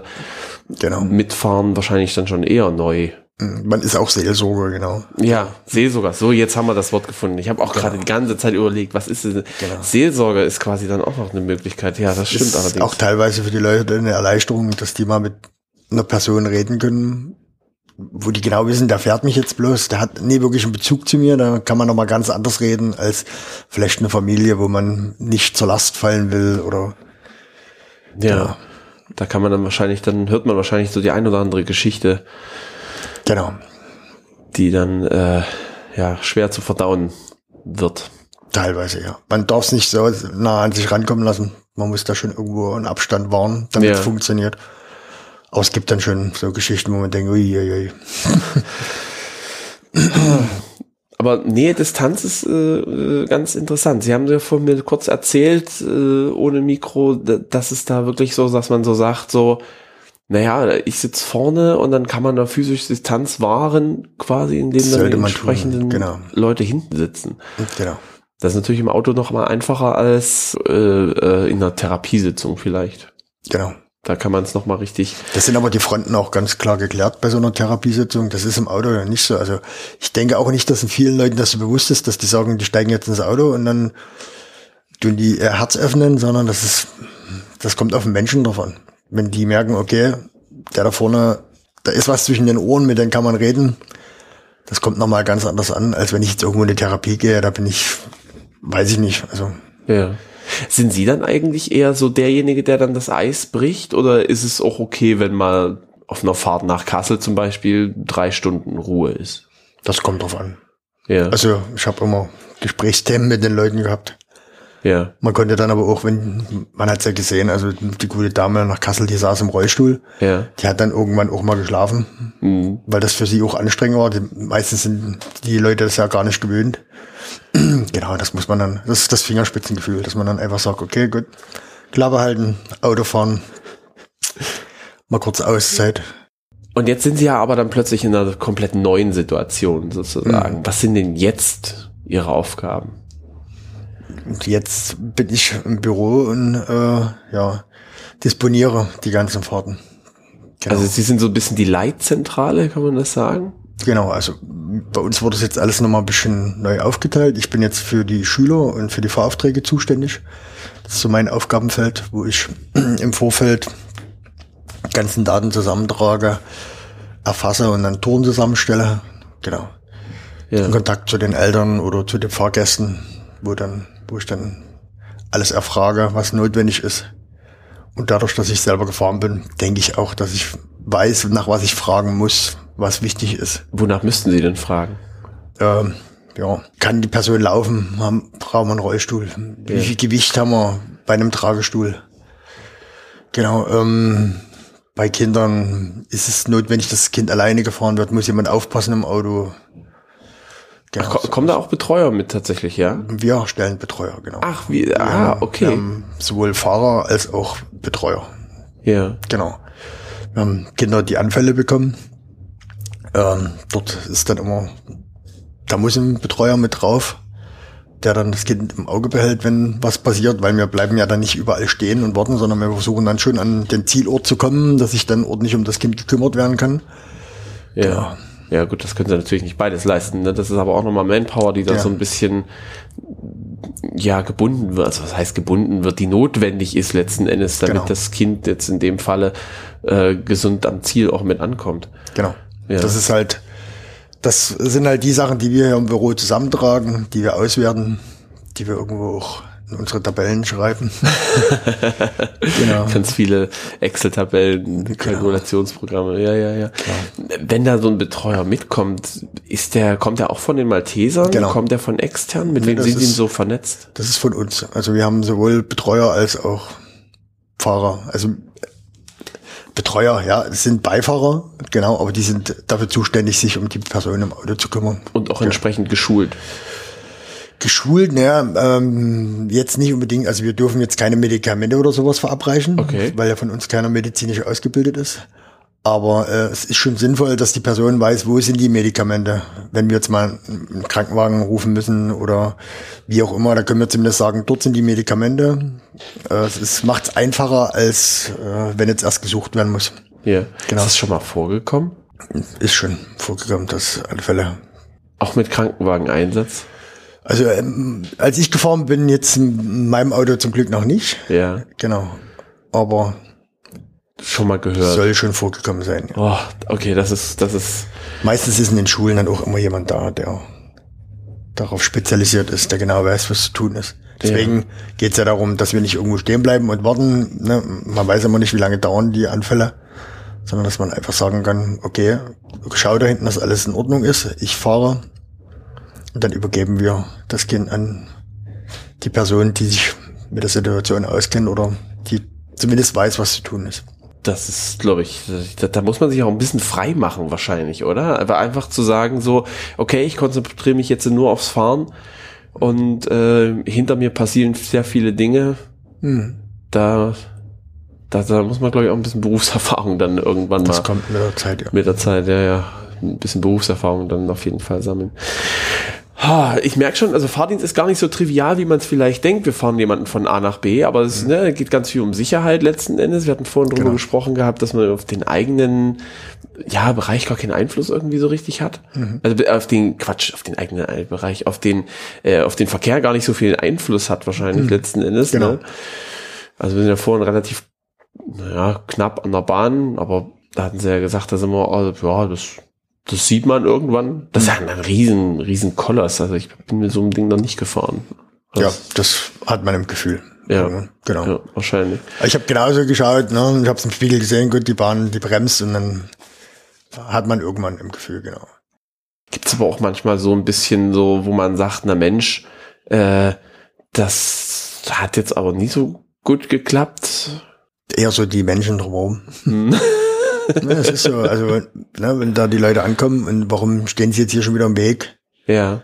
Speaker 1: Genau.
Speaker 2: mitfahren, wahrscheinlich dann schon eher neu.
Speaker 1: Man ist auch Seelsorger, genau.
Speaker 2: Ja, Seelsorger. So, jetzt haben wir das Wort gefunden. Ich habe auch gerade die ganze Zeit überlegt, was ist denn? Seelsorger ist quasi dann auch noch eine Möglichkeit. Ja, das stimmt
Speaker 1: ist
Speaker 2: allerdings.
Speaker 1: auch teilweise für die Leute eine Erleichterung, dass die mal mit einer Person reden können, wo die genau wissen, der fährt mich jetzt bloß, der hat nie wirklich einen Bezug zu mir, da kann man noch mal ganz anders reden als vielleicht eine Familie, wo man nicht zur Last fallen will oder
Speaker 2: ja. Da kann man dann wahrscheinlich, dann hört man wahrscheinlich so die ein oder andere Geschichte,
Speaker 1: genau.
Speaker 2: die dann äh, ja schwer zu verdauen wird.
Speaker 1: Teilweise, ja. Man darf es nicht so nah an sich rankommen lassen. Man muss da schon irgendwo einen Abstand wahren, damit es
Speaker 2: Ja.
Speaker 1: funktioniert. Aber es gibt dann schon so Geschichten, wo man denkt, ui, ui, ui.
Speaker 2: Aber Nähe Distanz ist äh, äh, ganz interessant. Sie haben ja vorhin mir kurz erzählt, äh, ohne Mikro, da- dass es da wirklich so, dass man so sagt, so, naja, ich sitze vorne und dann kann man da physisch Distanz wahren, quasi indem dann die entsprechenden
Speaker 1: genau.
Speaker 2: Leute hinten sitzen.
Speaker 1: Genau.
Speaker 2: Das ist natürlich im Auto noch mal einfacher als äh, äh, in einer Therapiesitzung vielleicht.
Speaker 1: Genau.
Speaker 2: Da kann man es noch mal richtig.
Speaker 1: Das sind aber die Fronten auch ganz klar geklärt bei so einer Therapiesitzung. Das ist im Auto ja nicht so. Also ich denke auch nicht, dass in vielen Leuten das so bewusst ist, dass die sagen, die steigen jetzt ins Auto und dann tun die ihr Herz öffnen, sondern das ist, das kommt auf den Menschen davon. Wenn die merken, okay, der da vorne, da ist was zwischen den Ohren, mit dem kann man reden, das kommt nochmal ganz anders an, als wenn ich jetzt irgendwo in die Therapie gehe, da bin ich, weiß ich nicht, also
Speaker 2: Ja. Sind Sie dann eigentlich eher so derjenige, der dann das Eis bricht? Oder ist es auch okay, wenn mal auf einer Fahrt nach Kassel zum Beispiel drei Stunden Ruhe ist?
Speaker 1: das kommt drauf an.
Speaker 2: Ja.
Speaker 1: Also ich habe immer Gesprächsthemen mit den Leuten gehabt.
Speaker 2: Ja.
Speaker 1: Man konnte dann aber auch, wenn, man hat's ja gesehen, also die gute Dame nach Kassel, die saß im Rollstuhl,
Speaker 2: Ja.
Speaker 1: die hat dann irgendwann auch mal geschlafen,
Speaker 2: Mhm.
Speaker 1: weil das für sie auch anstrengend war. Die, meistens sind die Leute das ja gar nicht gewöhnt. genau, das muss man dann, das ist das Fingerspitzengefühl, dass man dann einfach sagt, okay, gut, Klappe halten, Auto fahren, mal kurz Auszeit.
Speaker 2: Und jetzt sind Sie ja aber dann plötzlich in einer komplett neuen Situation sozusagen. Was sind denn jetzt Ihre Aufgaben?
Speaker 1: Und jetzt bin ich im Büro und äh, ja, disponiere die ganzen Fahrten. Genau.
Speaker 2: Also Sie sind so ein bisschen die Leitzentrale, kann man das sagen?
Speaker 1: Genau, also bei uns wurde es jetzt alles nochmal ein bisschen neu aufgeteilt. Ich bin jetzt für die Schüler und für die Fahraufträge zuständig. Das ist so mein Aufgabenfeld, wo ich im Vorfeld ganzen Daten zusammentrage, erfasse und dann Touren zusammenstelle. Genau.
Speaker 2: Ja.
Speaker 1: In Kontakt zu den Eltern oder zu den Fahrgästen, wo dann, wo ich dann alles erfrage, was notwendig ist. Und dadurch, dass ich selber gefahren bin, denke ich auch, dass ich weiß, nach was ich fragen muss, was wichtig ist.
Speaker 2: Wonach müssten Sie denn fragen?
Speaker 1: Ähm, ja, kann die Person laufen? Haben, brauchen wir einen Rollstuhl? Wie viel Gewicht haben wir bei einem Tragestuhl? Genau, ähm, bei Kindern ist es notwendig, dass das Kind alleine gefahren wird, muss jemand aufpassen im Auto. Genau.
Speaker 2: Ko kommen da auch Betreuer mit tatsächlich, ja?
Speaker 1: wir stellen Betreuer, genau.
Speaker 2: Ach, wie, ah,
Speaker 1: Wir
Speaker 2: okay.
Speaker 1: haben sowohl Fahrer als auch Betreuer.
Speaker 2: Ja.
Speaker 1: Genau. Wir haben Kinder, die Anfälle bekommen. Ähm, dort ist dann immer, da muss ein Betreuer mit drauf, der dann das Kind im Auge behält, wenn was passiert, weil wir bleiben ja dann nicht überall stehen und warten, sondern wir versuchen dann schon an den Zielort zu kommen, dass sich dann ordentlich um das Kind gekümmert werden kann.
Speaker 2: Ja. Ja, gut, das können sie natürlich nicht beides leisten. Ne? Das ist aber auch nochmal Manpower, die da
Speaker 1: Ja.
Speaker 2: so ein bisschen ja gebunden wird. Also was heißt gebunden wird, die notwendig ist letzten Endes, damit
Speaker 1: Genau.
Speaker 2: das Kind jetzt in dem Falle äh, gesund am Ziel auch mit ankommt.
Speaker 1: Genau.
Speaker 2: Ja.
Speaker 1: Das ist halt, das sind halt die Sachen, die wir hier im Büro zusammentragen, die wir auswerten, die wir irgendwo auch in unsere Tabellen schreiben. genau.
Speaker 2: Ganz viele Excel-Tabellen, Kalkulationsprogramme. Ja, ja, ja. Wenn da so ein Betreuer mitkommt, ist der, kommt der auch von den Maltesern?
Speaker 1: Genau.
Speaker 2: Kommt der von extern? Mit
Speaker 1: Nee,
Speaker 2: wem sind
Speaker 1: ist-
Speaker 2: so vernetzt?
Speaker 1: Das ist von uns. Also wir haben sowohl Betreuer als auch Fahrer. Also Betreuer, ja, es sind Beifahrer, genau, aber die sind dafür zuständig, sich um die Person im Auto zu kümmern.
Speaker 2: Und auch entsprechend geschult.
Speaker 1: Geschult, naja, ähm, jetzt nicht unbedingt, also wir dürfen jetzt keine Medikamente oder sowas verabreichen,
Speaker 2: Okay.
Speaker 1: weil ja von uns keiner medizinisch ausgebildet ist. Aber äh, es ist schon sinnvoll, dass die Person weiß, wo sind die Medikamente. Wenn wir jetzt mal einen Krankenwagen rufen müssen oder wie auch immer, da können wir zumindest sagen, dort sind die Medikamente. Äh, es macht es einfacher, als äh, wenn jetzt erst gesucht werden muss.
Speaker 2: Ja.
Speaker 1: Genau.
Speaker 2: Ist das schon mal vorgekommen?
Speaker 1: Ist schon vorgekommen, das auf alle Fälle.
Speaker 2: Auch mit Krankenwageneinsatz?
Speaker 1: Also ähm, als ich gefahren bin, jetzt in meinem Auto zum Glück noch nicht.
Speaker 2: Ja.
Speaker 1: Genau. Aber
Speaker 2: Schon mal gehört.
Speaker 1: soll schon vorgekommen sein. Ja.
Speaker 2: Oh, okay, das ist, das ist,
Speaker 1: Meistens ist in den Schulen dann auch immer jemand da, der darauf spezialisiert ist, der genau weiß, was zu tun ist. Deswegen geht's ja darum, dass wir nicht irgendwo stehen bleiben und warten. Ne? Man weiß immer nicht, wie lange dauern die Anfälle, sondern dass man einfach sagen kann, okay, schau da hinten, dass alles in Ordnung ist. Ich fahre und dann übergeben wir das Kind an die Person, die sich mit der Situation auskennt oder die zumindest weiß, was zu tun ist.
Speaker 2: das ist, glaube ich, da, da muss man sich auch ein bisschen frei machen wahrscheinlich, oder? Aber einfach zu sagen so, okay, ich konzentriere mich jetzt nur aufs Fahren und äh, hinter mir passieren sehr viele Dinge. Da, da, da muss man, glaube ich, auch ein bisschen Berufserfahrung dann irgendwann
Speaker 1: Das
Speaker 2: mal
Speaker 1: kommt mit der Zeit, ja.
Speaker 2: mit der Zeit, ja, ja, ein bisschen Berufserfahrung dann auf jeden Fall sammeln. Ich merke schon, also Fahrdienst ist gar nicht so trivial, wie man es vielleicht denkt. Wir fahren jemanden von A nach B, aber es ne, geht ganz viel um Sicherheit letzten Endes. Wir hatten vorhin darüber
Speaker 1: Genau.
Speaker 2: gesprochen gehabt, dass man auf den eigenen ja, Bereich gar keinen Einfluss irgendwie so richtig hat. Also auf den Quatsch, auf den eigenen Bereich, auf den äh, auf den Verkehr gar nicht so viel Einfluss hat wahrscheinlich letzten Endes.
Speaker 1: Genau.
Speaker 2: Ne? Also wir sind ja vorhin relativ naja, knapp an der Bahn, aber da hatten sie ja gesagt, da sind wir, also, ja, das, das sieht man irgendwann. Das ist ja ein riesen, riesen Koloss. Also ich bin mit so einem Ding noch nicht gefahren.
Speaker 1: Ja,
Speaker 2: Das-
Speaker 1: das hat man im Gefühl.
Speaker 2: Ja.
Speaker 1: genau.
Speaker 2: ja, wahrscheinlich.
Speaker 1: Ich habe genauso geschaut, ne? ich habe es im Spiegel gesehen, gut, die Bahn, die bremst und dann hat man irgendwann im Gefühl, genau.
Speaker 2: Gibt's aber auch manchmal so ein bisschen so, wo man sagt, na Mensch, äh, das hat jetzt aber nie so gut geklappt.
Speaker 1: Eher so die Menschen drumherum.
Speaker 2: Hm.
Speaker 1: ne, es ist so, also, ne, wenn da die Leute ankommen und warum stehen sie jetzt hier schon wieder im Weg?
Speaker 2: Ja.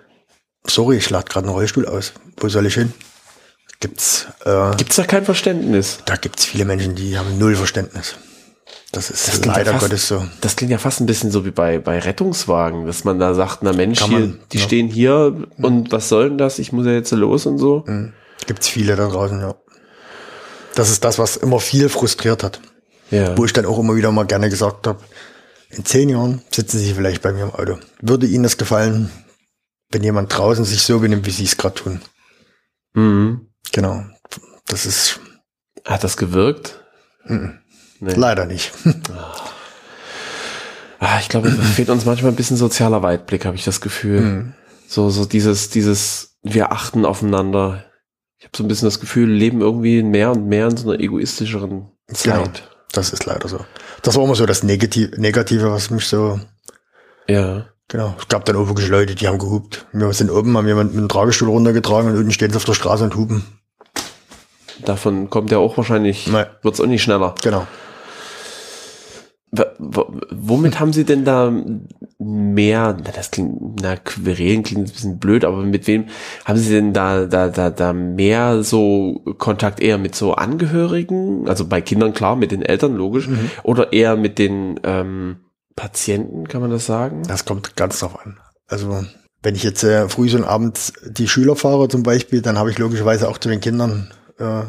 Speaker 1: Sorry, ich lade gerade einen Rollstuhl aus. Wo soll ich hin? Gibt's, äh,
Speaker 2: Gibt's da kein Verständnis?
Speaker 1: da gibt's viele Menschen, die haben null Verständnis. Das ist
Speaker 2: Das klingt ja
Speaker 1: leider
Speaker 2: fast-
Speaker 1: Gottes so.
Speaker 2: Das klingt ja fast ein bisschen so wie bei, bei Rettungswagen, dass man da sagt, na Mensch,
Speaker 1: Kann
Speaker 2: hier,
Speaker 1: man,
Speaker 2: die
Speaker 1: ja.
Speaker 2: stehen hier und was soll denn das? Ich muss ja jetzt los und so.
Speaker 1: Mhm. Gibt's viele da draußen, ja. Das ist das, was immer viel frustriert hat.
Speaker 2: Ja.
Speaker 1: Wo ich dann auch immer wieder mal gerne gesagt habe, in zehn Jahren sitzen Sie vielleicht bei mir im Auto. Würde Ihnen das gefallen, wenn jemand draußen sich so benimmt, wie Sie es gerade tun?
Speaker 2: Mhm.
Speaker 1: Genau. Das ist
Speaker 2: Hat das gewirkt?
Speaker 1: Mhm.
Speaker 2: Nee.
Speaker 1: leider nicht.
Speaker 2: Ah, ich glaube, es fehlt uns manchmal ein bisschen sozialer Weitblick, habe ich das Gefühl.
Speaker 1: Mhm.
Speaker 2: So, so dieses, dieses, wir achten aufeinander. Ich habe so ein bisschen das Gefühl, leben irgendwie mehr und mehr in so einer egoistischeren
Speaker 1: Genau. Das ist leider so. Das war immer so das Negative, Negative was mich so,
Speaker 2: Ja.
Speaker 1: genau. Es gab dann auch wirklich Leute, die haben gehupt. Wir sind oben, haben jemanden mit dem Tragestuhl runtergetragen und unten stehen sie auf der Straße und hupen.
Speaker 2: Davon kommt ja auch wahrscheinlich,
Speaker 1: Nein.
Speaker 2: wird's auch nicht schneller.
Speaker 1: Genau.
Speaker 2: W womit haben Sie denn da mehr, na, das klingt, na, querelen klingt ein bisschen blöd, aber mit wem haben Sie denn da, da, da, da mehr so Kontakt eher mit so Angehörigen, also bei Kindern klar, mit den Eltern logisch, oder eher mit den ähm, Patienten, kann man das sagen?
Speaker 1: Das kommt ganz drauf an. Also, wenn ich jetzt äh, früh und abends die Schüler fahre zum Beispiel, dann habe ich logischerweise auch zu den Kindern äh,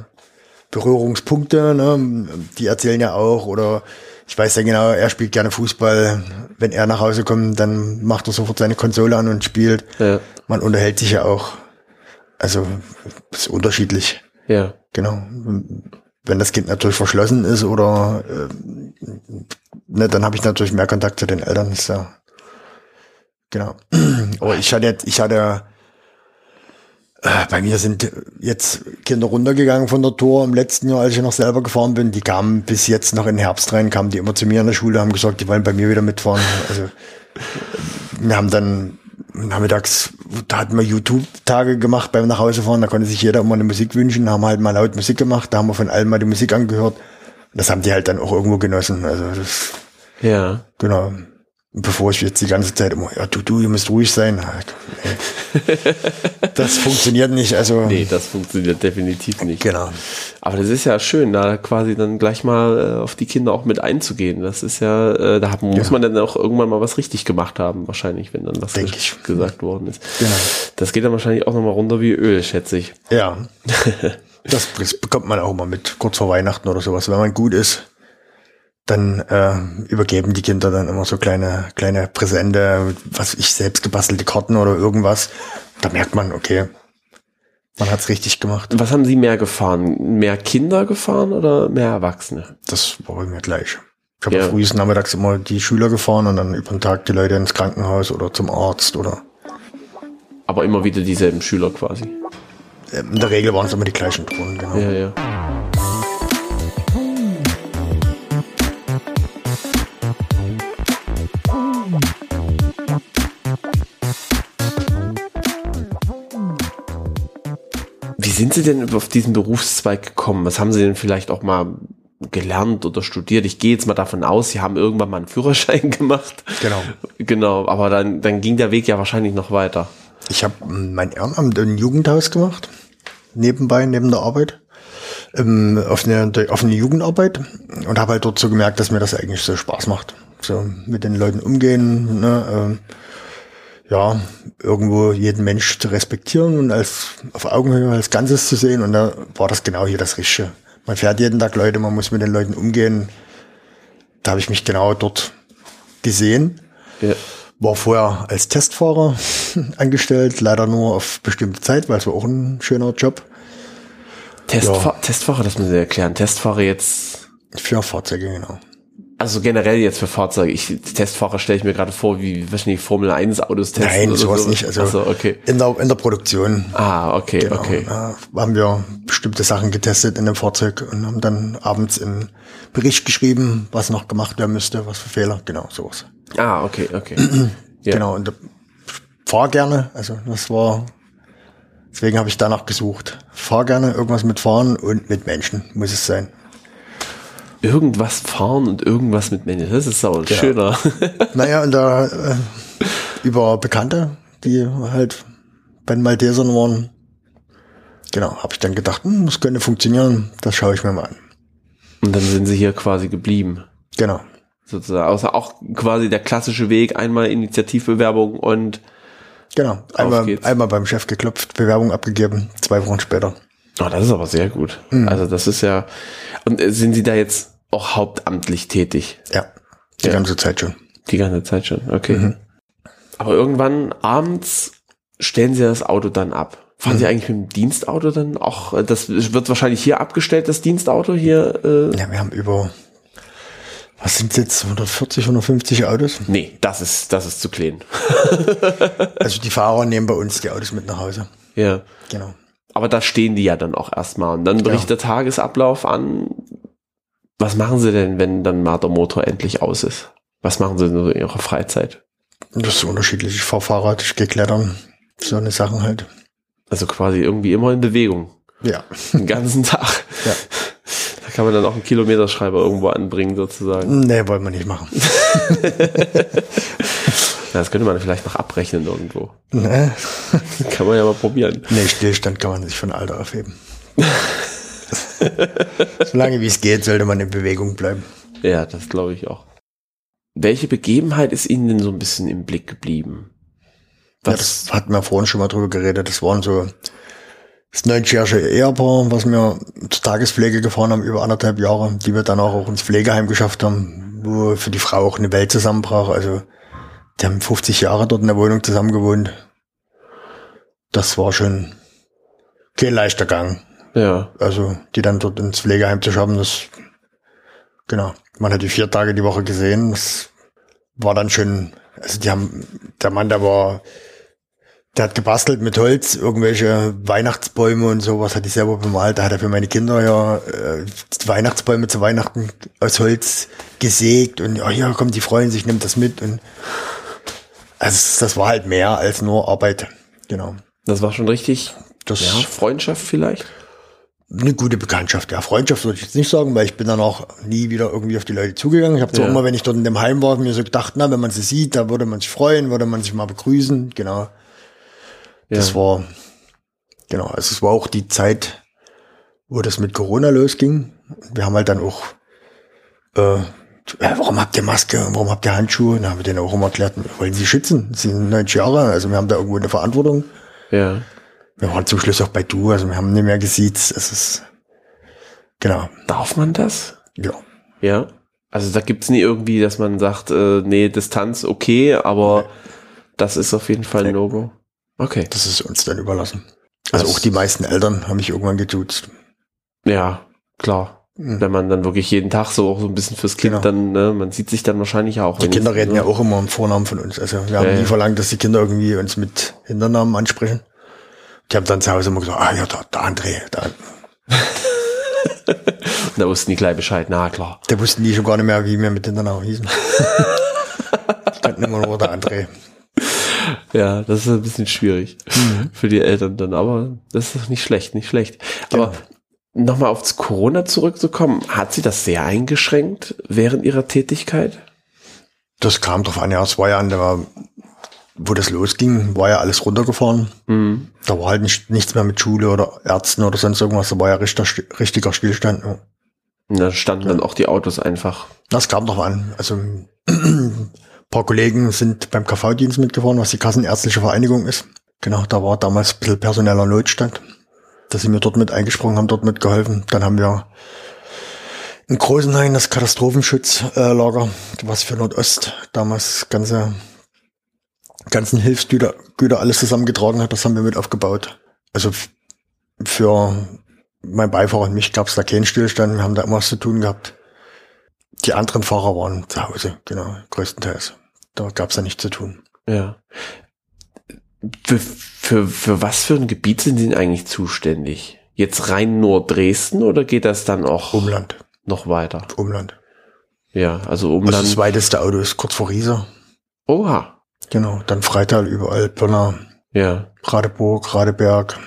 Speaker 1: Berührungspunkte. Ne? Die erzählen ja auch oder ich weiß ja genau, er spielt gerne Fußball. Wenn er nach Hause kommt, dann macht er sofort seine Konsole an und spielt.
Speaker 2: Ja,
Speaker 1: Man unterhält sich ja auch. Also, ist unterschiedlich.
Speaker 2: ja.
Speaker 1: Genau. Wenn das Kind natürlich verschlossen ist oder äh, ne, dann habe ich natürlich mehr Kontakt zu den Eltern. Ist ja genau. Aber ich hatte jetzt, ich hatte bei mir sind jetzt Kinder runtergegangen von der Tour im letzten Jahr, als ich noch selber gefahren bin. Die kamen bis jetzt noch in den Herbst rein, kamen die immer zu mir in der Schule, haben gesagt, die wollen bei mir wieder mitfahren. Also wir haben dann nachmittags, da hatten wir YouTube-Tage gemacht beim Nachhausefahren, da konnte sich jeder immer eine Musik wünschen, haben halt mal laut Musik gemacht, da haben wir von allen mal die Musik angehört. Das haben die halt dann auch irgendwo genossen. Also das,
Speaker 2: Ja.
Speaker 1: genau. Bevor ich jetzt die ganze Zeit immer, ja, du, du, ihr müsst ruhig sein. Das funktioniert nicht. Also,
Speaker 2: Nee, das funktioniert definitiv nicht.
Speaker 1: genau.
Speaker 2: Aber das ist ja schön, da quasi dann gleich mal äh, auf die Kinder auch mit einzugehen. Das ist ja, äh, da muss
Speaker 1: Ja.
Speaker 2: man dann auch irgendwann mal was richtig gemacht haben, wahrscheinlich, wenn dann was
Speaker 1: Denk ich.
Speaker 2: gesagt worden ist.
Speaker 1: Genau.
Speaker 2: Das geht dann wahrscheinlich auch nochmal runter wie Öl, schätze ich.
Speaker 1: Ja. Das, das bekommt man auch immer mit, kurz vor Weihnachten oder sowas. Wenn man gut ist, dann äh, übergeben die Kinder dann immer so kleine, kleine Präsente, was ich selbst gebastelte Karten oder irgendwas. Da merkt man, okay, man hat's richtig gemacht.
Speaker 2: Was haben Sie mehr gefahren? Mehr Kinder gefahren oder mehr Erwachsene?
Speaker 1: Das war mir gleich. Ich habe
Speaker 2: Ja.
Speaker 1: frühest nachmittags immer die Schüler gefahren und dann über den Tag die Leute ins Krankenhaus oder zum Arzt oder
Speaker 2: Aber immer wieder dieselben Schüler quasi.
Speaker 1: äh, in der Regel waren es immer die gleichen Touren, genau.
Speaker 2: Ja, ja. Sind Sie denn auf diesen Berufszweig gekommen? Was haben Sie denn vielleicht auch mal gelernt oder studiert? Ich gehe jetzt mal davon aus, Sie haben irgendwann mal einen Führerschein gemacht.
Speaker 1: Genau.
Speaker 2: Genau, aber dann, dann ging der Weg ja wahrscheinlich noch weiter.
Speaker 1: Ich habe mein Ehrenamt im Jugendhaus gemacht, nebenbei, neben der Arbeit, ähm, auf, eine, auf eine Jugendarbeit und habe halt dort so gemerkt, dass mir das eigentlich so Spaß macht. So mit den Leuten umgehen, ne, ähm, ja, irgendwo jeden Mensch zu respektieren und als auf Augenhöhe als Ganzes zu sehen und da war das genau hier das Richtige. Man fährt jeden Tag Leute, man muss mit den Leuten umgehen. Da habe ich mich genau dort gesehen.
Speaker 2: Ja.
Speaker 1: War vorher als Testfahrer angestellt, leider nur auf bestimmte Zeit, weil es war auch ein schöner Job
Speaker 2: Testfa Testfahrer, das müssen Sie erklären. Testfahrer jetzt
Speaker 1: für Fahrzeuge, genau.
Speaker 2: Also generell jetzt für Fahrzeuge. Ich, Testfahrer stelle ich mir gerade vor, wie, nicht, Formel 1 Autos testen.
Speaker 1: Nein, sowas
Speaker 2: so.
Speaker 1: nicht. Also
Speaker 2: so, okay.
Speaker 1: in, der, in der Produktion
Speaker 2: Ah, okay,
Speaker 1: genau,
Speaker 2: okay.
Speaker 1: da haben wir bestimmte Sachen getestet in dem Fahrzeug und haben dann abends einen Bericht geschrieben, was noch gemacht werden müsste, was für Fehler, genau, sowas.
Speaker 2: Ah, okay, okay.
Speaker 1: Genau, und fahr gerne, also das war, deswegen habe ich danach gesucht. Fahr gerne, irgendwas mit Fahren und mit Menschen muss es sein.
Speaker 2: Irgendwas fahren und irgendwas mit Menschen. Das ist sauer.
Speaker 1: Genau.
Speaker 2: Schöner.
Speaker 1: Naja, und da äh, über Bekannte, die halt bei den Maltesern waren, genau, habe ich dann gedacht, hm, das könnte funktionieren, das schaue ich mir mal an.
Speaker 2: Und dann sind sie hier quasi geblieben.
Speaker 1: Genau.
Speaker 2: Sozusagen. Außer auch quasi der klassische Weg, einmal Initiativbewerbung und
Speaker 1: Genau. Einmal, einmal beim Chef geklopft, Bewerbung abgegeben, zwei Wochen später.
Speaker 2: Oh, das ist aber sehr gut.
Speaker 1: Mhm.
Speaker 2: Also das ist ja. Und äh, sind Sie da jetzt auch hauptamtlich tätig?
Speaker 1: Ja, die
Speaker 2: Ja.
Speaker 1: ganze Zeit schon.
Speaker 2: Die ganze Zeit schon. Okay.
Speaker 1: Mhm.
Speaker 2: Aber irgendwann abends stellen Sie das Auto dann ab. Fahren
Speaker 1: Mhm.
Speaker 2: Sie eigentlich mit dem Dienstauto dann auch? äh, Das wird wahrscheinlich hier abgestellt, das Dienstauto hier. Äh,
Speaker 1: Ja, wir haben über, was sind jetzt, 140, 150 Autos?
Speaker 2: nee, das ist das ist zu klein.
Speaker 1: Also die Fahrer nehmen bei uns die Autos mit nach Hause.
Speaker 2: ja.
Speaker 1: Genau.
Speaker 2: Aber da stehen die ja dann auch erstmal. Und dann bricht der Tagesablauf an. Was machen Sie denn, wenn dann mal der Motor endlich aus ist? Was machen Sie so in Ihrer Freizeit?
Speaker 1: Das ist unterschiedlich. Ich fahre Fahrrad, ich gehe klettern. So eine Sachen halt.
Speaker 2: Also quasi irgendwie immer in Bewegung.
Speaker 1: Ja.
Speaker 2: Den ganzen Tag.
Speaker 1: Ja.
Speaker 2: Da kann man dann auch einen Kilometerschreiber irgendwo anbringen, sozusagen.
Speaker 1: Nee, wollen wir nicht machen.
Speaker 2: Ja, das könnte man vielleicht noch abrechnen irgendwo.
Speaker 1: Nee,
Speaker 2: Kann man ja mal probieren.
Speaker 1: nee Stillstand kann man sich von Alter aufheben. Solange wie es geht, sollte man in Bewegung bleiben.
Speaker 2: Ja, das glaube ich auch. Welche Begebenheit ist Ihnen denn so ein bisschen im Blick geblieben?
Speaker 1: Ja,
Speaker 2: Was?
Speaker 1: das hatten wir vorhin schon mal drüber geredet. Das waren so das 90-jährige Ehepaar, was wir zur Tagespflege gefahren haben, über anderthalb Jahre, die wir dann auch ins Pflegeheim geschafft haben, wo für die Frau auch eine Welt zusammenbrach. Also die haben 50 Jahre dort in der Wohnung zusammen gewohnt. Das war schon kein leichter Gang.
Speaker 2: ja,
Speaker 1: Also die dann dort ins Pflegeheim zu schaffen, das genau. Man hat die vier Tage die Woche gesehen. Das war dann schon, also die haben, der Mann, der war, der hat gebastelt mit Holz, irgendwelche Weihnachtsbäume und sowas hat ich selber bemalt. Da hat er für meine Kinder ja äh, Weihnachtsbäume zu Weihnachten aus Holz gesägt und ja, hier kommt, die freuen sich, nimmt das mit und also das war halt mehr als nur Arbeit. Genau.
Speaker 2: das war schon richtig.
Speaker 1: Das
Speaker 2: Ja, Freundschaft vielleicht?
Speaker 1: eine gute Bekanntschaft. Ja, Freundschaft würde ich jetzt nicht sagen, weil ich bin dann auch nie wieder irgendwie auf die Leute zugegangen. Ich habe zwar
Speaker 2: Ja.
Speaker 1: immer, wenn ich dort in dem Heim war, mir so gedacht, na, wenn man sie sieht, da würde man sich freuen, würde man sich mal begrüßen. Genau. Das
Speaker 2: Ja.
Speaker 1: war, genau, also es war auch die Zeit, wo das mit Corona losging. Wir haben halt dann auch, äh, ja, warum habt ihr Maske, warum habt ihr Handschuhe? Dann haben wir denen auch immer erklärt, wir wollen sie schützen. Sie sind 90 Jahre, also wir haben da irgendwo eine Verantwortung.
Speaker 2: Ja.
Speaker 1: Wir waren zum Schluss auch bei Du, also wir haben nicht mehr gesiezt. Es ist, genau,
Speaker 2: Darf man das?
Speaker 1: ja.
Speaker 2: Ja. Also da gibt's nie irgendwie, dass man sagt, äh, nee, Distanz okay, aber das ist auf jeden Fall ein
Speaker 1: Nee.
Speaker 2: No-Go. Okay.
Speaker 1: Das ist uns dann überlassen. Also
Speaker 2: Das-
Speaker 1: auch die meisten Eltern haben mich irgendwann geduzt.
Speaker 2: Ja, klar.
Speaker 1: Mhm.
Speaker 2: Wenn man dann wirklich jeden Tag so auch so ein bisschen fürs Kind
Speaker 1: Genau.
Speaker 2: dann, ne, man sieht sich dann wahrscheinlich auch.
Speaker 1: Die Kinder reden
Speaker 2: ne?
Speaker 1: ja auch immer im Vornamen von uns. Also wir haben
Speaker 2: Ja,
Speaker 1: nie
Speaker 2: ja.
Speaker 1: verlangt, dass die Kinder irgendwie uns mit Hinternamen ansprechen. Die haben dann zu Hause immer gesagt, ah ja, der, der André, der,
Speaker 2: Da wussten die gleich Bescheid, na klar.
Speaker 1: der wussten die schon gar nicht mehr, wie wir mit Hinternamen hießen. kannten immer nur der André.
Speaker 2: Ja, das ist ein bisschen schwierig
Speaker 1: Mhm.
Speaker 2: für die Eltern dann, aber das ist nicht schlecht, nicht schlecht. Aber nochmal aufs Corona zurückzukommen, hat sie das sehr eingeschränkt während ihrer Tätigkeit?
Speaker 1: Das kam drauf an, ja, es war ja an der, wo das losging, war ja alles runtergefahren.
Speaker 2: Mhm.
Speaker 1: Da war halt nicht, nichts mehr mit Schule oder Ärzten oder sonst irgendwas. Da war ja richtiger, richtiger Stillstand. Ja.
Speaker 2: Da standen dann auch die Autos einfach.
Speaker 1: Das kam drauf an. Also ein paar Kollegen sind beim KV-Dienst mitgefahren, was die Kassenärztliche Vereinigung ist. Genau, da war damals ein bisschen personeller Notstand. Da sind wir dort mit eingesprungen, haben dort mitgeholfen. Dann haben wir in Großenhain das Katastrophenschutzlager, was für Nordost damals ganze ganzen Hilfsgüter Güter alles zusammengetragen hat, das haben wir mit aufgebaut. Also für mein Beifahrer und mich gab es da keinen Stillstand, wir haben da immer was zu tun gehabt. Die anderen Fahrer waren zu Hause, genau, größtenteils. Da gab es ja nichts zu tun.
Speaker 2: Ja. Für, für, für was für ein Gebiet sind Sie denn eigentlich zuständig? Jetzt rein nur Dresden oder geht das dann auch
Speaker 1: Umland,
Speaker 2: noch weiter?
Speaker 1: Umland.
Speaker 2: Ja, also
Speaker 1: Also
Speaker 2: Umland.
Speaker 1: das weiteste Auto ist kurz vor Riesa.
Speaker 2: Oha.
Speaker 1: Genau, dann Freital überall, Pirna,
Speaker 2: Ja.
Speaker 1: Radeburg, Radeberg.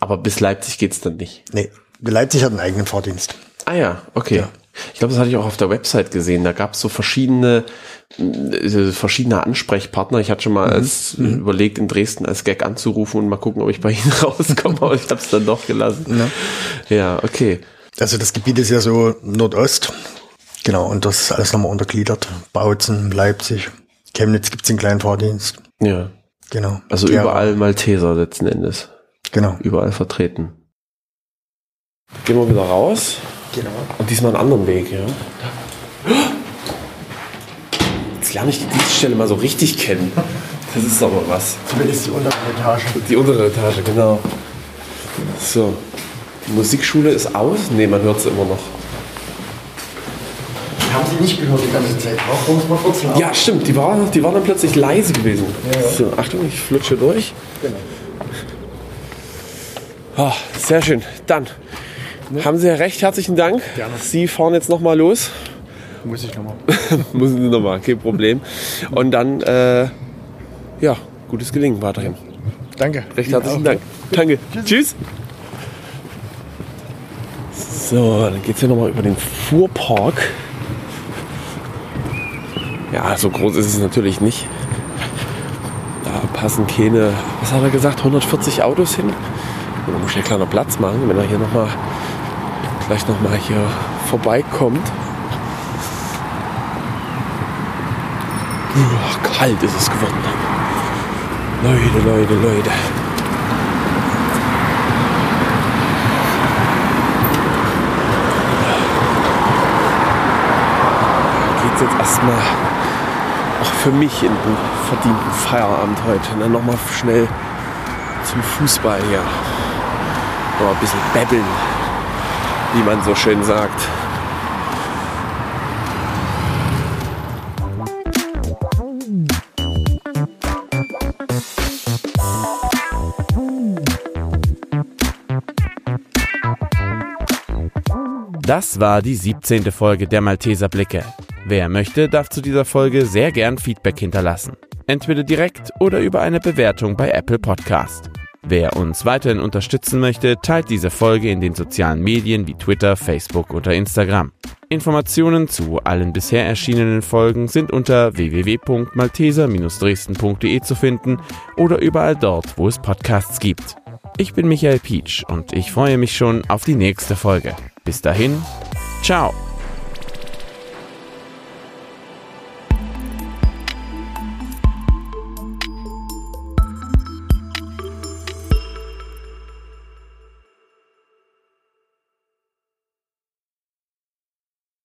Speaker 2: Aber bis Leipzig geht's dann nicht.
Speaker 1: Nee, Leipzig hat einen eigenen Fahrdienst.
Speaker 2: Ah ja, okay.
Speaker 1: Ja.
Speaker 2: Ich glaube, das hatte ich auch auf der Website gesehen. Da gab es so verschiedene, verschiedene Ansprechpartner. Ich hatte schon mal als,
Speaker 1: Mhm.
Speaker 2: äh, überlegt, in Dresden als Gag anzurufen und mal gucken, ob ich bei Ihnen rauskomme, aber ich habe es dann doch gelassen.
Speaker 1: Ja.
Speaker 2: Ja, okay.
Speaker 1: Also das Gebiet ist ja so Nordost. Genau, und das ist alles nochmal untergliedert. Bautzen, Leipzig, Chemnitz gibt's den kleinen Fahrdienst.
Speaker 2: Ja.
Speaker 1: Genau.
Speaker 2: Also
Speaker 1: Gera.
Speaker 2: überall Malteser letzten Endes.
Speaker 1: Genau.
Speaker 2: Überall vertreten. Gehen wir wieder raus.
Speaker 1: Genau.
Speaker 2: Und diesmal einen anderen Weg, ja. Lerne ich die Dienststelle mal so richtig kennen. Das ist aber was.
Speaker 1: Zumindest die untere Etage.
Speaker 2: Die untere Etage, genau. So. Die Musikschule ist aus? Nee, man hört sie immer noch.
Speaker 1: Haben Sie nicht gehört die ganze Zeit? Warum muss man kurz laut?
Speaker 2: Ja, stimmt. Die war, die war dann plötzlich leise gewesen. So, Achtung, ich flutsche durch.
Speaker 1: Genau.
Speaker 2: Ah, sehr schön. Dann haben Sie ja recht. Herzlichen Dank.
Speaker 1: Gerne.
Speaker 2: Sie fahren jetzt nochmal los.
Speaker 1: Muss ich nochmal.
Speaker 2: Müssen Sie nochmal, kein Problem. Und dann, äh, ja, gutes Gelingen weiterhin.
Speaker 1: Danke.
Speaker 2: Recht herzlichen. Dank. Danke. Tschüss. So, dann geht's hier nochmal über den Fuhrpark. Ja, so groß ist es natürlich nicht. Da passen keine, was hat er gesagt, 140 Autos hin. Da muss ich ja kleiner Platz machen, wenn er hier nochmal gleich nochmal hier vorbeikommt. Kalt ist es geworden. Leute, Leute, Leute. Geht's jetzt erstmal auch für mich in den verdienten Feierabend heute. Und dann nochmal schnell zum Fußball hier. Noch ein bisschen babbeln, wie man so schön sagt.
Speaker 4: Das war die 17. Folge der Malteser Blicke. Wer möchte, darf zu dieser Folge sehr gern Feedback hinterlassen. Entweder direkt oder über eine Bewertung bei Apple Podcast. Wer uns weiterhin unterstützen möchte, teilt diese Folge in den sozialen Medien wie Twitter, Facebook oder Instagram. Informationen zu allen bisher erschienenen Folgen sind unter www.malteser-dresden.de zu finden oder überall dort, wo es Podcasts gibt. Ich bin Michael Pietsch und ich freue mich schon auf die nächste Folge. Bis dahin, ciao!